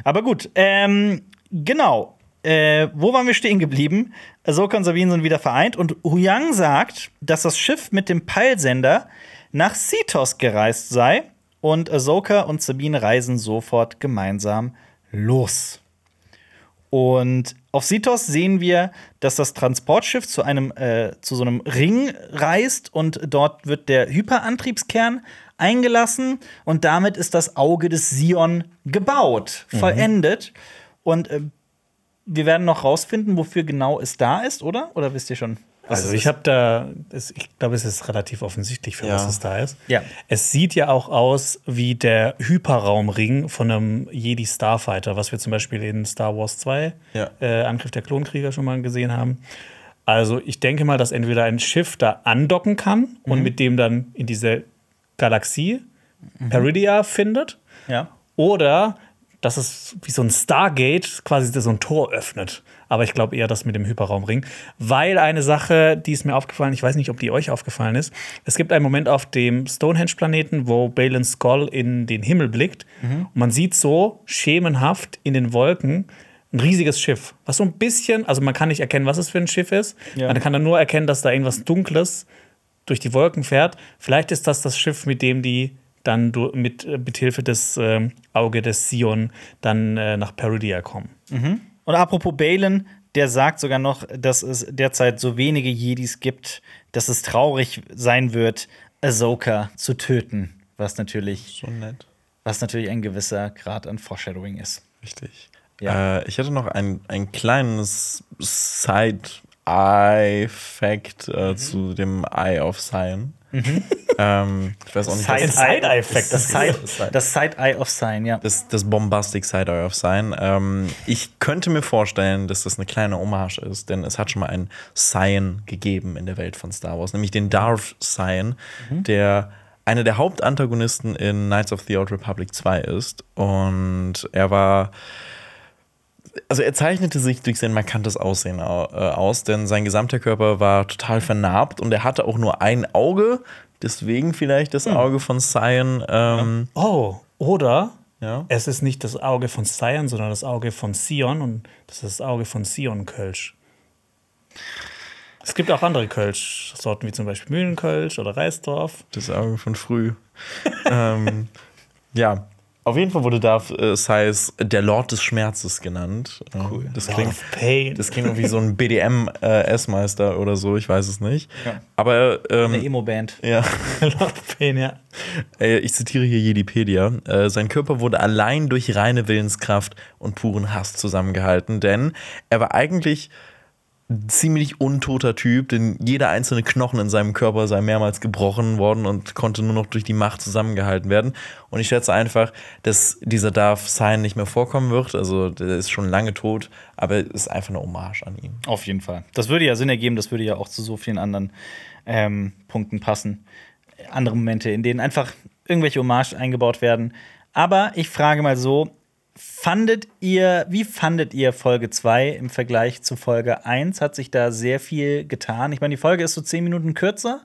Aber gut, ähm, genau. Äh, wo waren wir stehen geblieben? Ahsoka und Sabine sind wieder vereint und Huyang sagt, dass das Schiff mit dem Peilsender nach Sitos gereist sei und Ahsoka und Sabine reisen sofort gemeinsam los. Und auf Sitos sehen wir, dass das Transportschiff zu einem äh, zu so einem Ring reist und dort wird der Hyperantriebskern eingelassen und damit ist das Auge des Sion gebaut, vollendet. Und äh, wir werden noch rausfinden, wofür genau es da ist, oder? Oder wisst ihr schon? was Also ich habe da, ich glaube, es ist relativ offensichtlich, für Ja. was es da ist. Ja. Es sieht ja auch aus wie der Hyperraumring von einem Jedi Starfighter, was wir zum Beispiel in Star Wars 2, Ja. äh, Angriff der Klonkrieger, schon mal gesehen haben. Also ich denke mal, dass entweder ein Schiff da andocken kann und Mhm. mit dem dann in diese Galaxie Peridia findet. Ja. Oder dass es wie so ein Stargate quasi so ein Tor öffnet. Aber ich glaube eher das mit dem Hyperraumring. Weil eine Sache, die ist mir aufgefallen, ich weiß nicht, ob die euch aufgefallen ist. Es gibt einen Moment auf dem Stonehenge-Planeten, wo Balin Skull in den Himmel blickt. Und man sieht so schemenhaft in den Wolken ein riesiges Schiff. Was so ein bisschen, also man kann nicht erkennen, was es für ein Schiff ist. Ja. Man kann dann nur erkennen, dass da irgendwas Dunkles durch die Wolken fährt. Vielleicht ist das das Schiff, mit dem die dann du- mit, äh, mit Hilfe des ähm, Auge des Sion dann äh, nach Peridia kommen. Und apropos Balin, der sagt sogar noch, dass es derzeit so wenige Jedis gibt, dass es traurig sein wird, Ahsoka zu töten. Was natürlich, So nett. was natürlich ein gewisser Grad an Foreshadowing ist. Richtig. Ja. Äh, ich hatte noch ein, ein kleines Side-Eye-Fact Mhm. äh, zu dem Eye of Sion. ähm, ich weiß auch nicht, Side- was Side-Eye-Effekt. Das Side- Side, das Side-Eye of Sign, ja. das, das Bombastic Side-Eye of Sign. Ähm, ich könnte mir vorstellen, dass das eine kleine Hommage ist, denn es hat schon mal einen Cyan gegeben in der Welt von Star Wars, nämlich den Darth Cyan, der einer der Hauptantagonisten in Knights of the Old Republic 2 ist. Und er war also er zeichnete sich durch sein markantes Aussehen au- äh, aus, denn sein gesamter Körper war total vernarbt und er hatte auch nur ein Auge, deswegen vielleicht das Auge von Cyan. Ähm, Oh, oder ja. es ist nicht das Auge von Sion, sondern das Auge von Sion und das ist das Auge von Sion Kölsch. Es gibt auch andere Kölsch-Sorten, wie zum Beispiel Mühlenkölsch oder Reisdorf. Das Auge von früh. ähm, ja. Auf jeden Fall wurde Darth äh, Size der Lord des Schmerzes genannt. Cool. Das Lord klingt, of Pain. das klingt irgendwie so ein BDM-S-Meister oder so, ich weiß es nicht. Aber ähm, Eine Emo-Band. ja. Lord of Pain, ja. Äh, Ich zitiere hier Jedipedia. Äh, Sein Körper wurde allein durch reine Willenskraft und puren Hass zusammengehalten, denn er war eigentlich ziemlich untoter Typ, denn jeder einzelne Knochen in seinem Körper sei mehrmals gebrochen worden und konnte nur noch durch die Macht zusammengehalten werden. Und ich schätze einfach, dass dieser Darth Sein nicht mehr vorkommen wird. Also der ist schon lange tot, aber es ist einfach eine Hommage an ihn. Auf jeden Fall. Das würde ja Sinn ergeben, das würde ja auch zu so vielen anderen ähm, Punkten passen. Andere Momente, in denen einfach irgendwelche Hommage eingebaut werden. Aber ich frage mal so: Fandet ihr, wie fandet ihr Folge 2 im Vergleich zu Folge 1? Hat sich da sehr viel getan? Ich meine, die Folge ist so 10 Minuten kürzer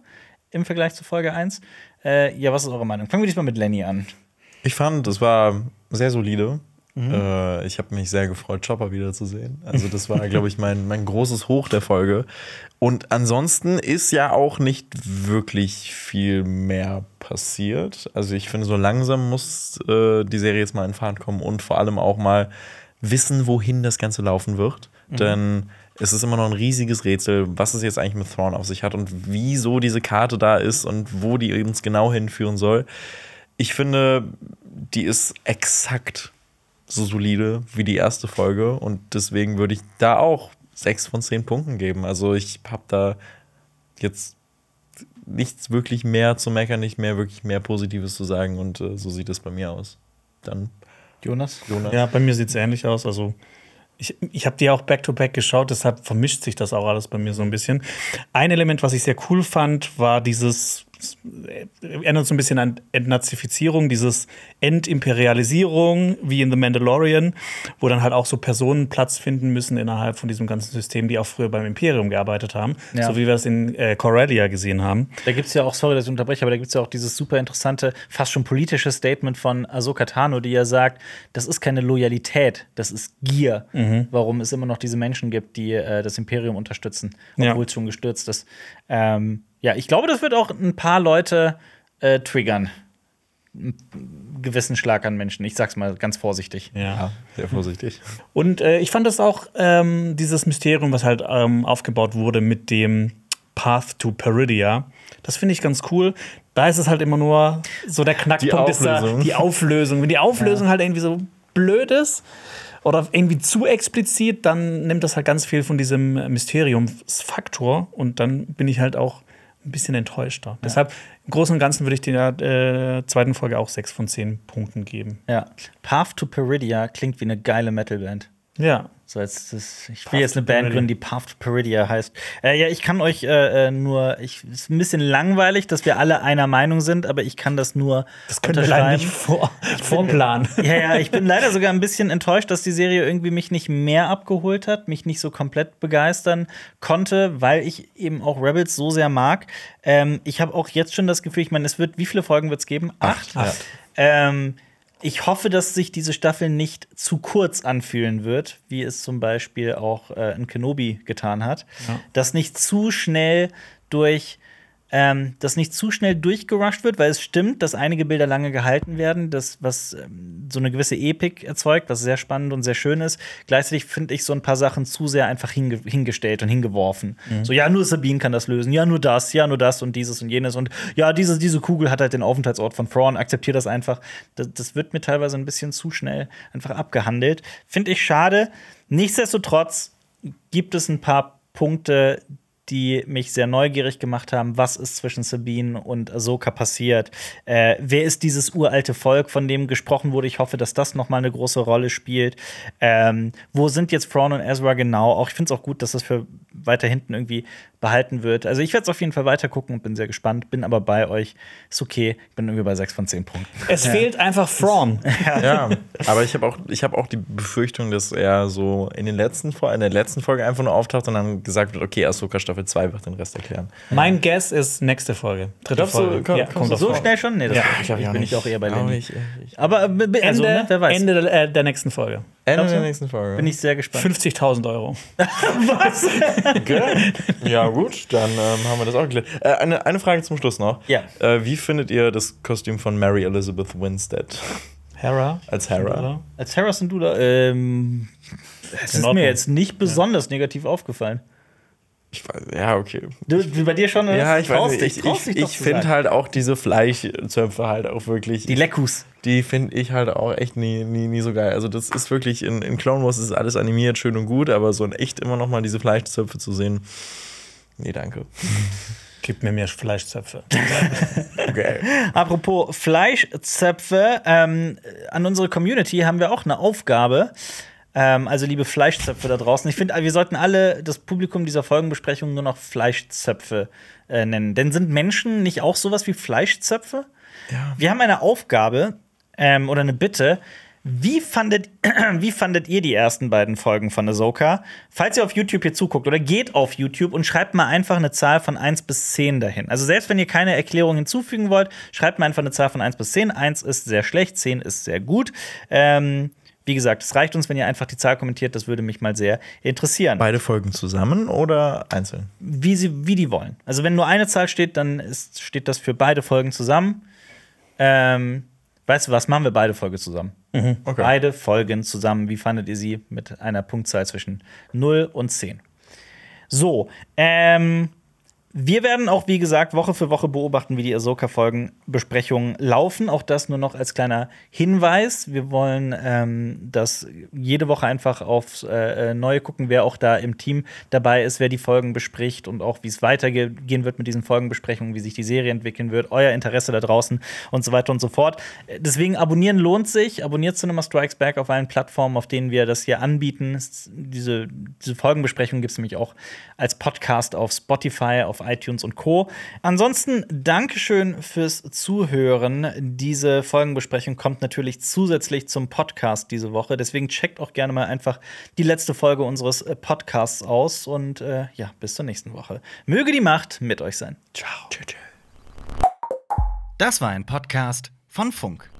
im Vergleich zu Folge 1. Äh, ja, was ist eure Meinung? Fangen wir diesmal mit Lenny an. Ich fand, das war sehr solide. Äh, ich habe mich sehr gefreut, Chopper wiederzusehen. Also, das war, glaube ich, mein, mein großes Hoch der Folge. Und ansonsten ist ja auch nicht wirklich viel mehr passiert. Also, ich finde, so langsam muss äh, die Serie jetzt mal in Fahrt kommen und vor allem auch mal wissen, wohin das Ganze laufen wird. Denn es ist immer noch ein riesiges Rätsel, was es jetzt eigentlich mit Thrawn auf sich hat und wieso diese Karte da ist und wo die uns genau hinführen soll. Ich finde, die ist exakt so solide wie die erste Folge und deswegen würde ich da auch sechs von zehn Punkten geben. Also ich habe da jetzt nichts wirklich mehr zu meckern, nicht mehr wirklich mehr Positives zu sagen und äh, so sieht es bei mir aus. Dann Jonas? Jonas. Ja, bei mir sieht es ähnlich aus. Also ich, ich habe die auch back-to-back geschaut, deshalb vermischt sich das auch alles bei mir so ein bisschen. Ein Element, was ich sehr cool fand, war dieses, erinnert so ein bisschen an Entnazifizierung, dieses Entimperialisierung, wie in The Mandalorian, wo dann halt auch so Personen Platz finden müssen innerhalb von diesem ganzen System, die auch früher beim Imperium gearbeitet haben, Ja. so wie wir das in äh, Corellia gesehen haben. Da gibt es ja auch, sorry, dass ich unterbreche, aber da gibt es ja auch dieses super interessante, fast schon politische Statement von Ahsoka Tano, die ja sagt, das ist keine Loyalität, das ist Gier, warum es immer noch diese Menschen gibt, die äh, das Imperium unterstützen, Ja. obwohl es schon gestürzt ist. Ähm, ja, ich glaube, das wird auch ein paar Leute äh, triggern. Einen gewissen Schlag an Menschen. Ich sag's mal ganz vorsichtig. Ja, sehr vorsichtig. Und äh, ich fand das auch, ähm, dieses Mysterium, was halt ähm, aufgebaut wurde mit dem Path to Peridia, das finde ich ganz cool. Da ist es halt immer nur so der Knackpunkt, ist da die Auflösung. Wenn die Auflösung halt irgendwie so blöd ist oder irgendwie zu explizit, dann nimmt das halt ganz viel von diesem Mysteriumsfaktor und dann bin ich halt auch ein bisschen enttäuschter. Deshalb, im Großen und Ganzen würde ich der äh, zweiten Folge auch sechs von zehn Punkten geben. Ja. Path to Peridia klingt wie eine geile Metalband. Ja. So als das, ich will jetzt eine Band gründen, die Path to Peridia heißt. Äh, ja, ich kann euch äh, äh, nur, ich es ist ein bisschen langweilig, dass wir alle einer Meinung sind, aber ich kann das nur Das können wir leider unterschreiben. nicht vor, vorplanen. Ja, ja, ich bin leider sogar ein bisschen enttäuscht, dass die Serie irgendwie mich nicht mehr abgeholt hat, mich nicht so komplett begeistern konnte, weil ich eben auch Rebels so sehr mag. Ähm, ich habe auch jetzt schon das Gefühl, ich meine, es wird, wie viele Folgen wird es geben? Acht. Acht. Ähm, ich hoffe, dass sich diese Staffel nicht zu kurz anfühlen wird, wie es zum Beispiel auch äh, in Kenobi getan hat. Ja. Dass nicht zu schnell durch ähm, dass nicht zu schnell durchgerusht wird, weil es stimmt, dass einige Bilder lange gehalten werden, das, was ähm, so eine gewisse Epik erzeugt, was sehr spannend und sehr schön ist. Gleichzeitig finde ich so ein paar Sachen zu sehr einfach hinge hingestellt und hingeworfen. So, ja, nur Sabine kann das lösen, ja, nur das, ja, nur das und dieses und jenes und ja, diese, diese Kugel hat halt den Aufenthaltsort von Thrawn, akzeptiere das einfach. Das, das wird mir teilweise ein bisschen zu schnell einfach abgehandelt. Finde ich schade. Nichtsdestotrotz gibt es ein paar Punkte, die mich sehr neugierig gemacht haben, was ist zwischen Sabine und Ahsoka passiert. Äh, wer ist dieses uralte Volk, von dem gesprochen wurde? Ich hoffe, dass das noch mal eine große Rolle spielt. Ähm, wo sind jetzt Thrawn und Ezra genau? Auch ich finde es auch gut, dass das für weiter hinten irgendwie behalten wird. Also ich werde es auf jeden Fall weiter gucken und bin sehr gespannt, bin aber bei euch. Ist okay, ich bin irgendwie bei 6 von 10 Punkten. Es fehlt einfach Thrawn. Ja, aber ich habe auch, ich hab auch die Befürchtung, dass er so in, den letzten, in der letzten Folge einfach nur auftaucht und dann gesagt wird, okay, Ahsoka Staffel 2 wird den Rest erklären. Mein Guess ist nächste Folge. Dritte Glaubst du, Folge. komm- ja, kommst kommt du auf So schnell schon? Nee, das Ja, ich, bin nicht. ich auch eher bei Lenny. ich, ich, Aber äh, also, Ende, ne, wer weiß. Ende der, äh, der nächsten Folge. Ende der nächsten Folge. Bin ich sehr gespannt. 50.000 Euro. Was? Okay. Ja, gut, dann ähm, haben wir das auch geklärt. Äh, eine, eine Frage zum Schluss noch. Ja. Äh, wie findet ihr das Kostüm von Mary Elizabeth Winstead Hera. als Hera? Als und du da, ähm, es In ist mir jetzt nicht besonders negativ aufgefallen. Ich weiß, ja, okay. Du, bei dir schon? oder? Ja, ich weiß Traust nicht. dich, Ich, ich, ich finde halt auch diese Fleischzöpfe halt auch wirklich. Die Leckus. die finde ich halt auch echt nie, nie, nie so geil. Also, das ist wirklich in, in Clone Wars ist alles animiert, schön und gut, aber so in echt immer noch mal diese Fleischzöpfe zu sehen. Nee, danke. Gib mir mehr Fleischzöpfe. Okay. Apropos Fleischzöpfe, ähm, an unsere Community haben wir auch eine Aufgabe. Ähm, also, liebe Fleischzöpfe da draußen, ich finde, wir sollten alle das Publikum dieser Folgenbesprechung nur noch Fleischzöpfe äh, nennen. Denn sind Menschen nicht auch sowas wie Fleischzöpfe? Ja. Wir haben eine Aufgabe ähm, oder eine Bitte. Wie fandet, wie fandet ihr die ersten beiden Folgen von Ahsoka? Falls ihr auf YouTube hier zuguckt oder geht auf YouTube und schreibt mal einfach eine Zahl von 1 bis 10 dahin. Also selbst wenn ihr keine Erklärung hinzufügen wollt, schreibt mal einfach eine Zahl von 1 bis 10. 1 ist sehr schlecht, 10 ist sehr gut. Ähm, wie gesagt, es reicht uns, wenn ihr einfach die Zahl kommentiert. Das würde mich mal sehr interessieren. Beide Folgen zusammen oder einzeln? Wie, sie, wie die wollen. Also wenn nur eine Zahl steht, dann ist, steht das für beide Folgen zusammen. Ähm, weißt du was, machen wir beide Folgen zusammen. Okay. Beide Folgen zusammen. Wie fandet ihr sie mit einer Punktzahl zwischen 0 und 10? So, ähm, wir werden auch, wie gesagt, Woche für Woche beobachten, wie die Ahsoka-Folgen-Besprechungen laufen. Auch das nur noch als kleiner Hinweis. Wir wollen ähm, das jede Woche einfach aufs äh, äh, Neue gucken, wer auch da im Team dabei ist, wer die Folgen bespricht und auch wie es weitergehen wird mit diesen Folgenbesprechungen, wie sich die Serie entwickeln wird, euer Interesse da draußen und so weiter und so fort. Deswegen abonnieren lohnt sich. Abonniert Cinema Strikes Back auf allen Plattformen, auf denen wir das hier anbieten. Diese, diese Folgenbesprechung gibt es nämlich auch als Podcast auf Spotify, auf iTunes und Co. Ansonsten Dankeschön fürs Zuhören. Diese Folgenbesprechung kommt natürlich zusätzlich zum Podcast diese Woche. Deswegen checkt auch gerne mal einfach die letzte Folge unseres äh, Podcasts aus. Und äh, ja, bis zur nächsten Woche. Möge die Macht mit euch sein. Ciao. Tschö, tschö. Das war ein Podcast von Funk.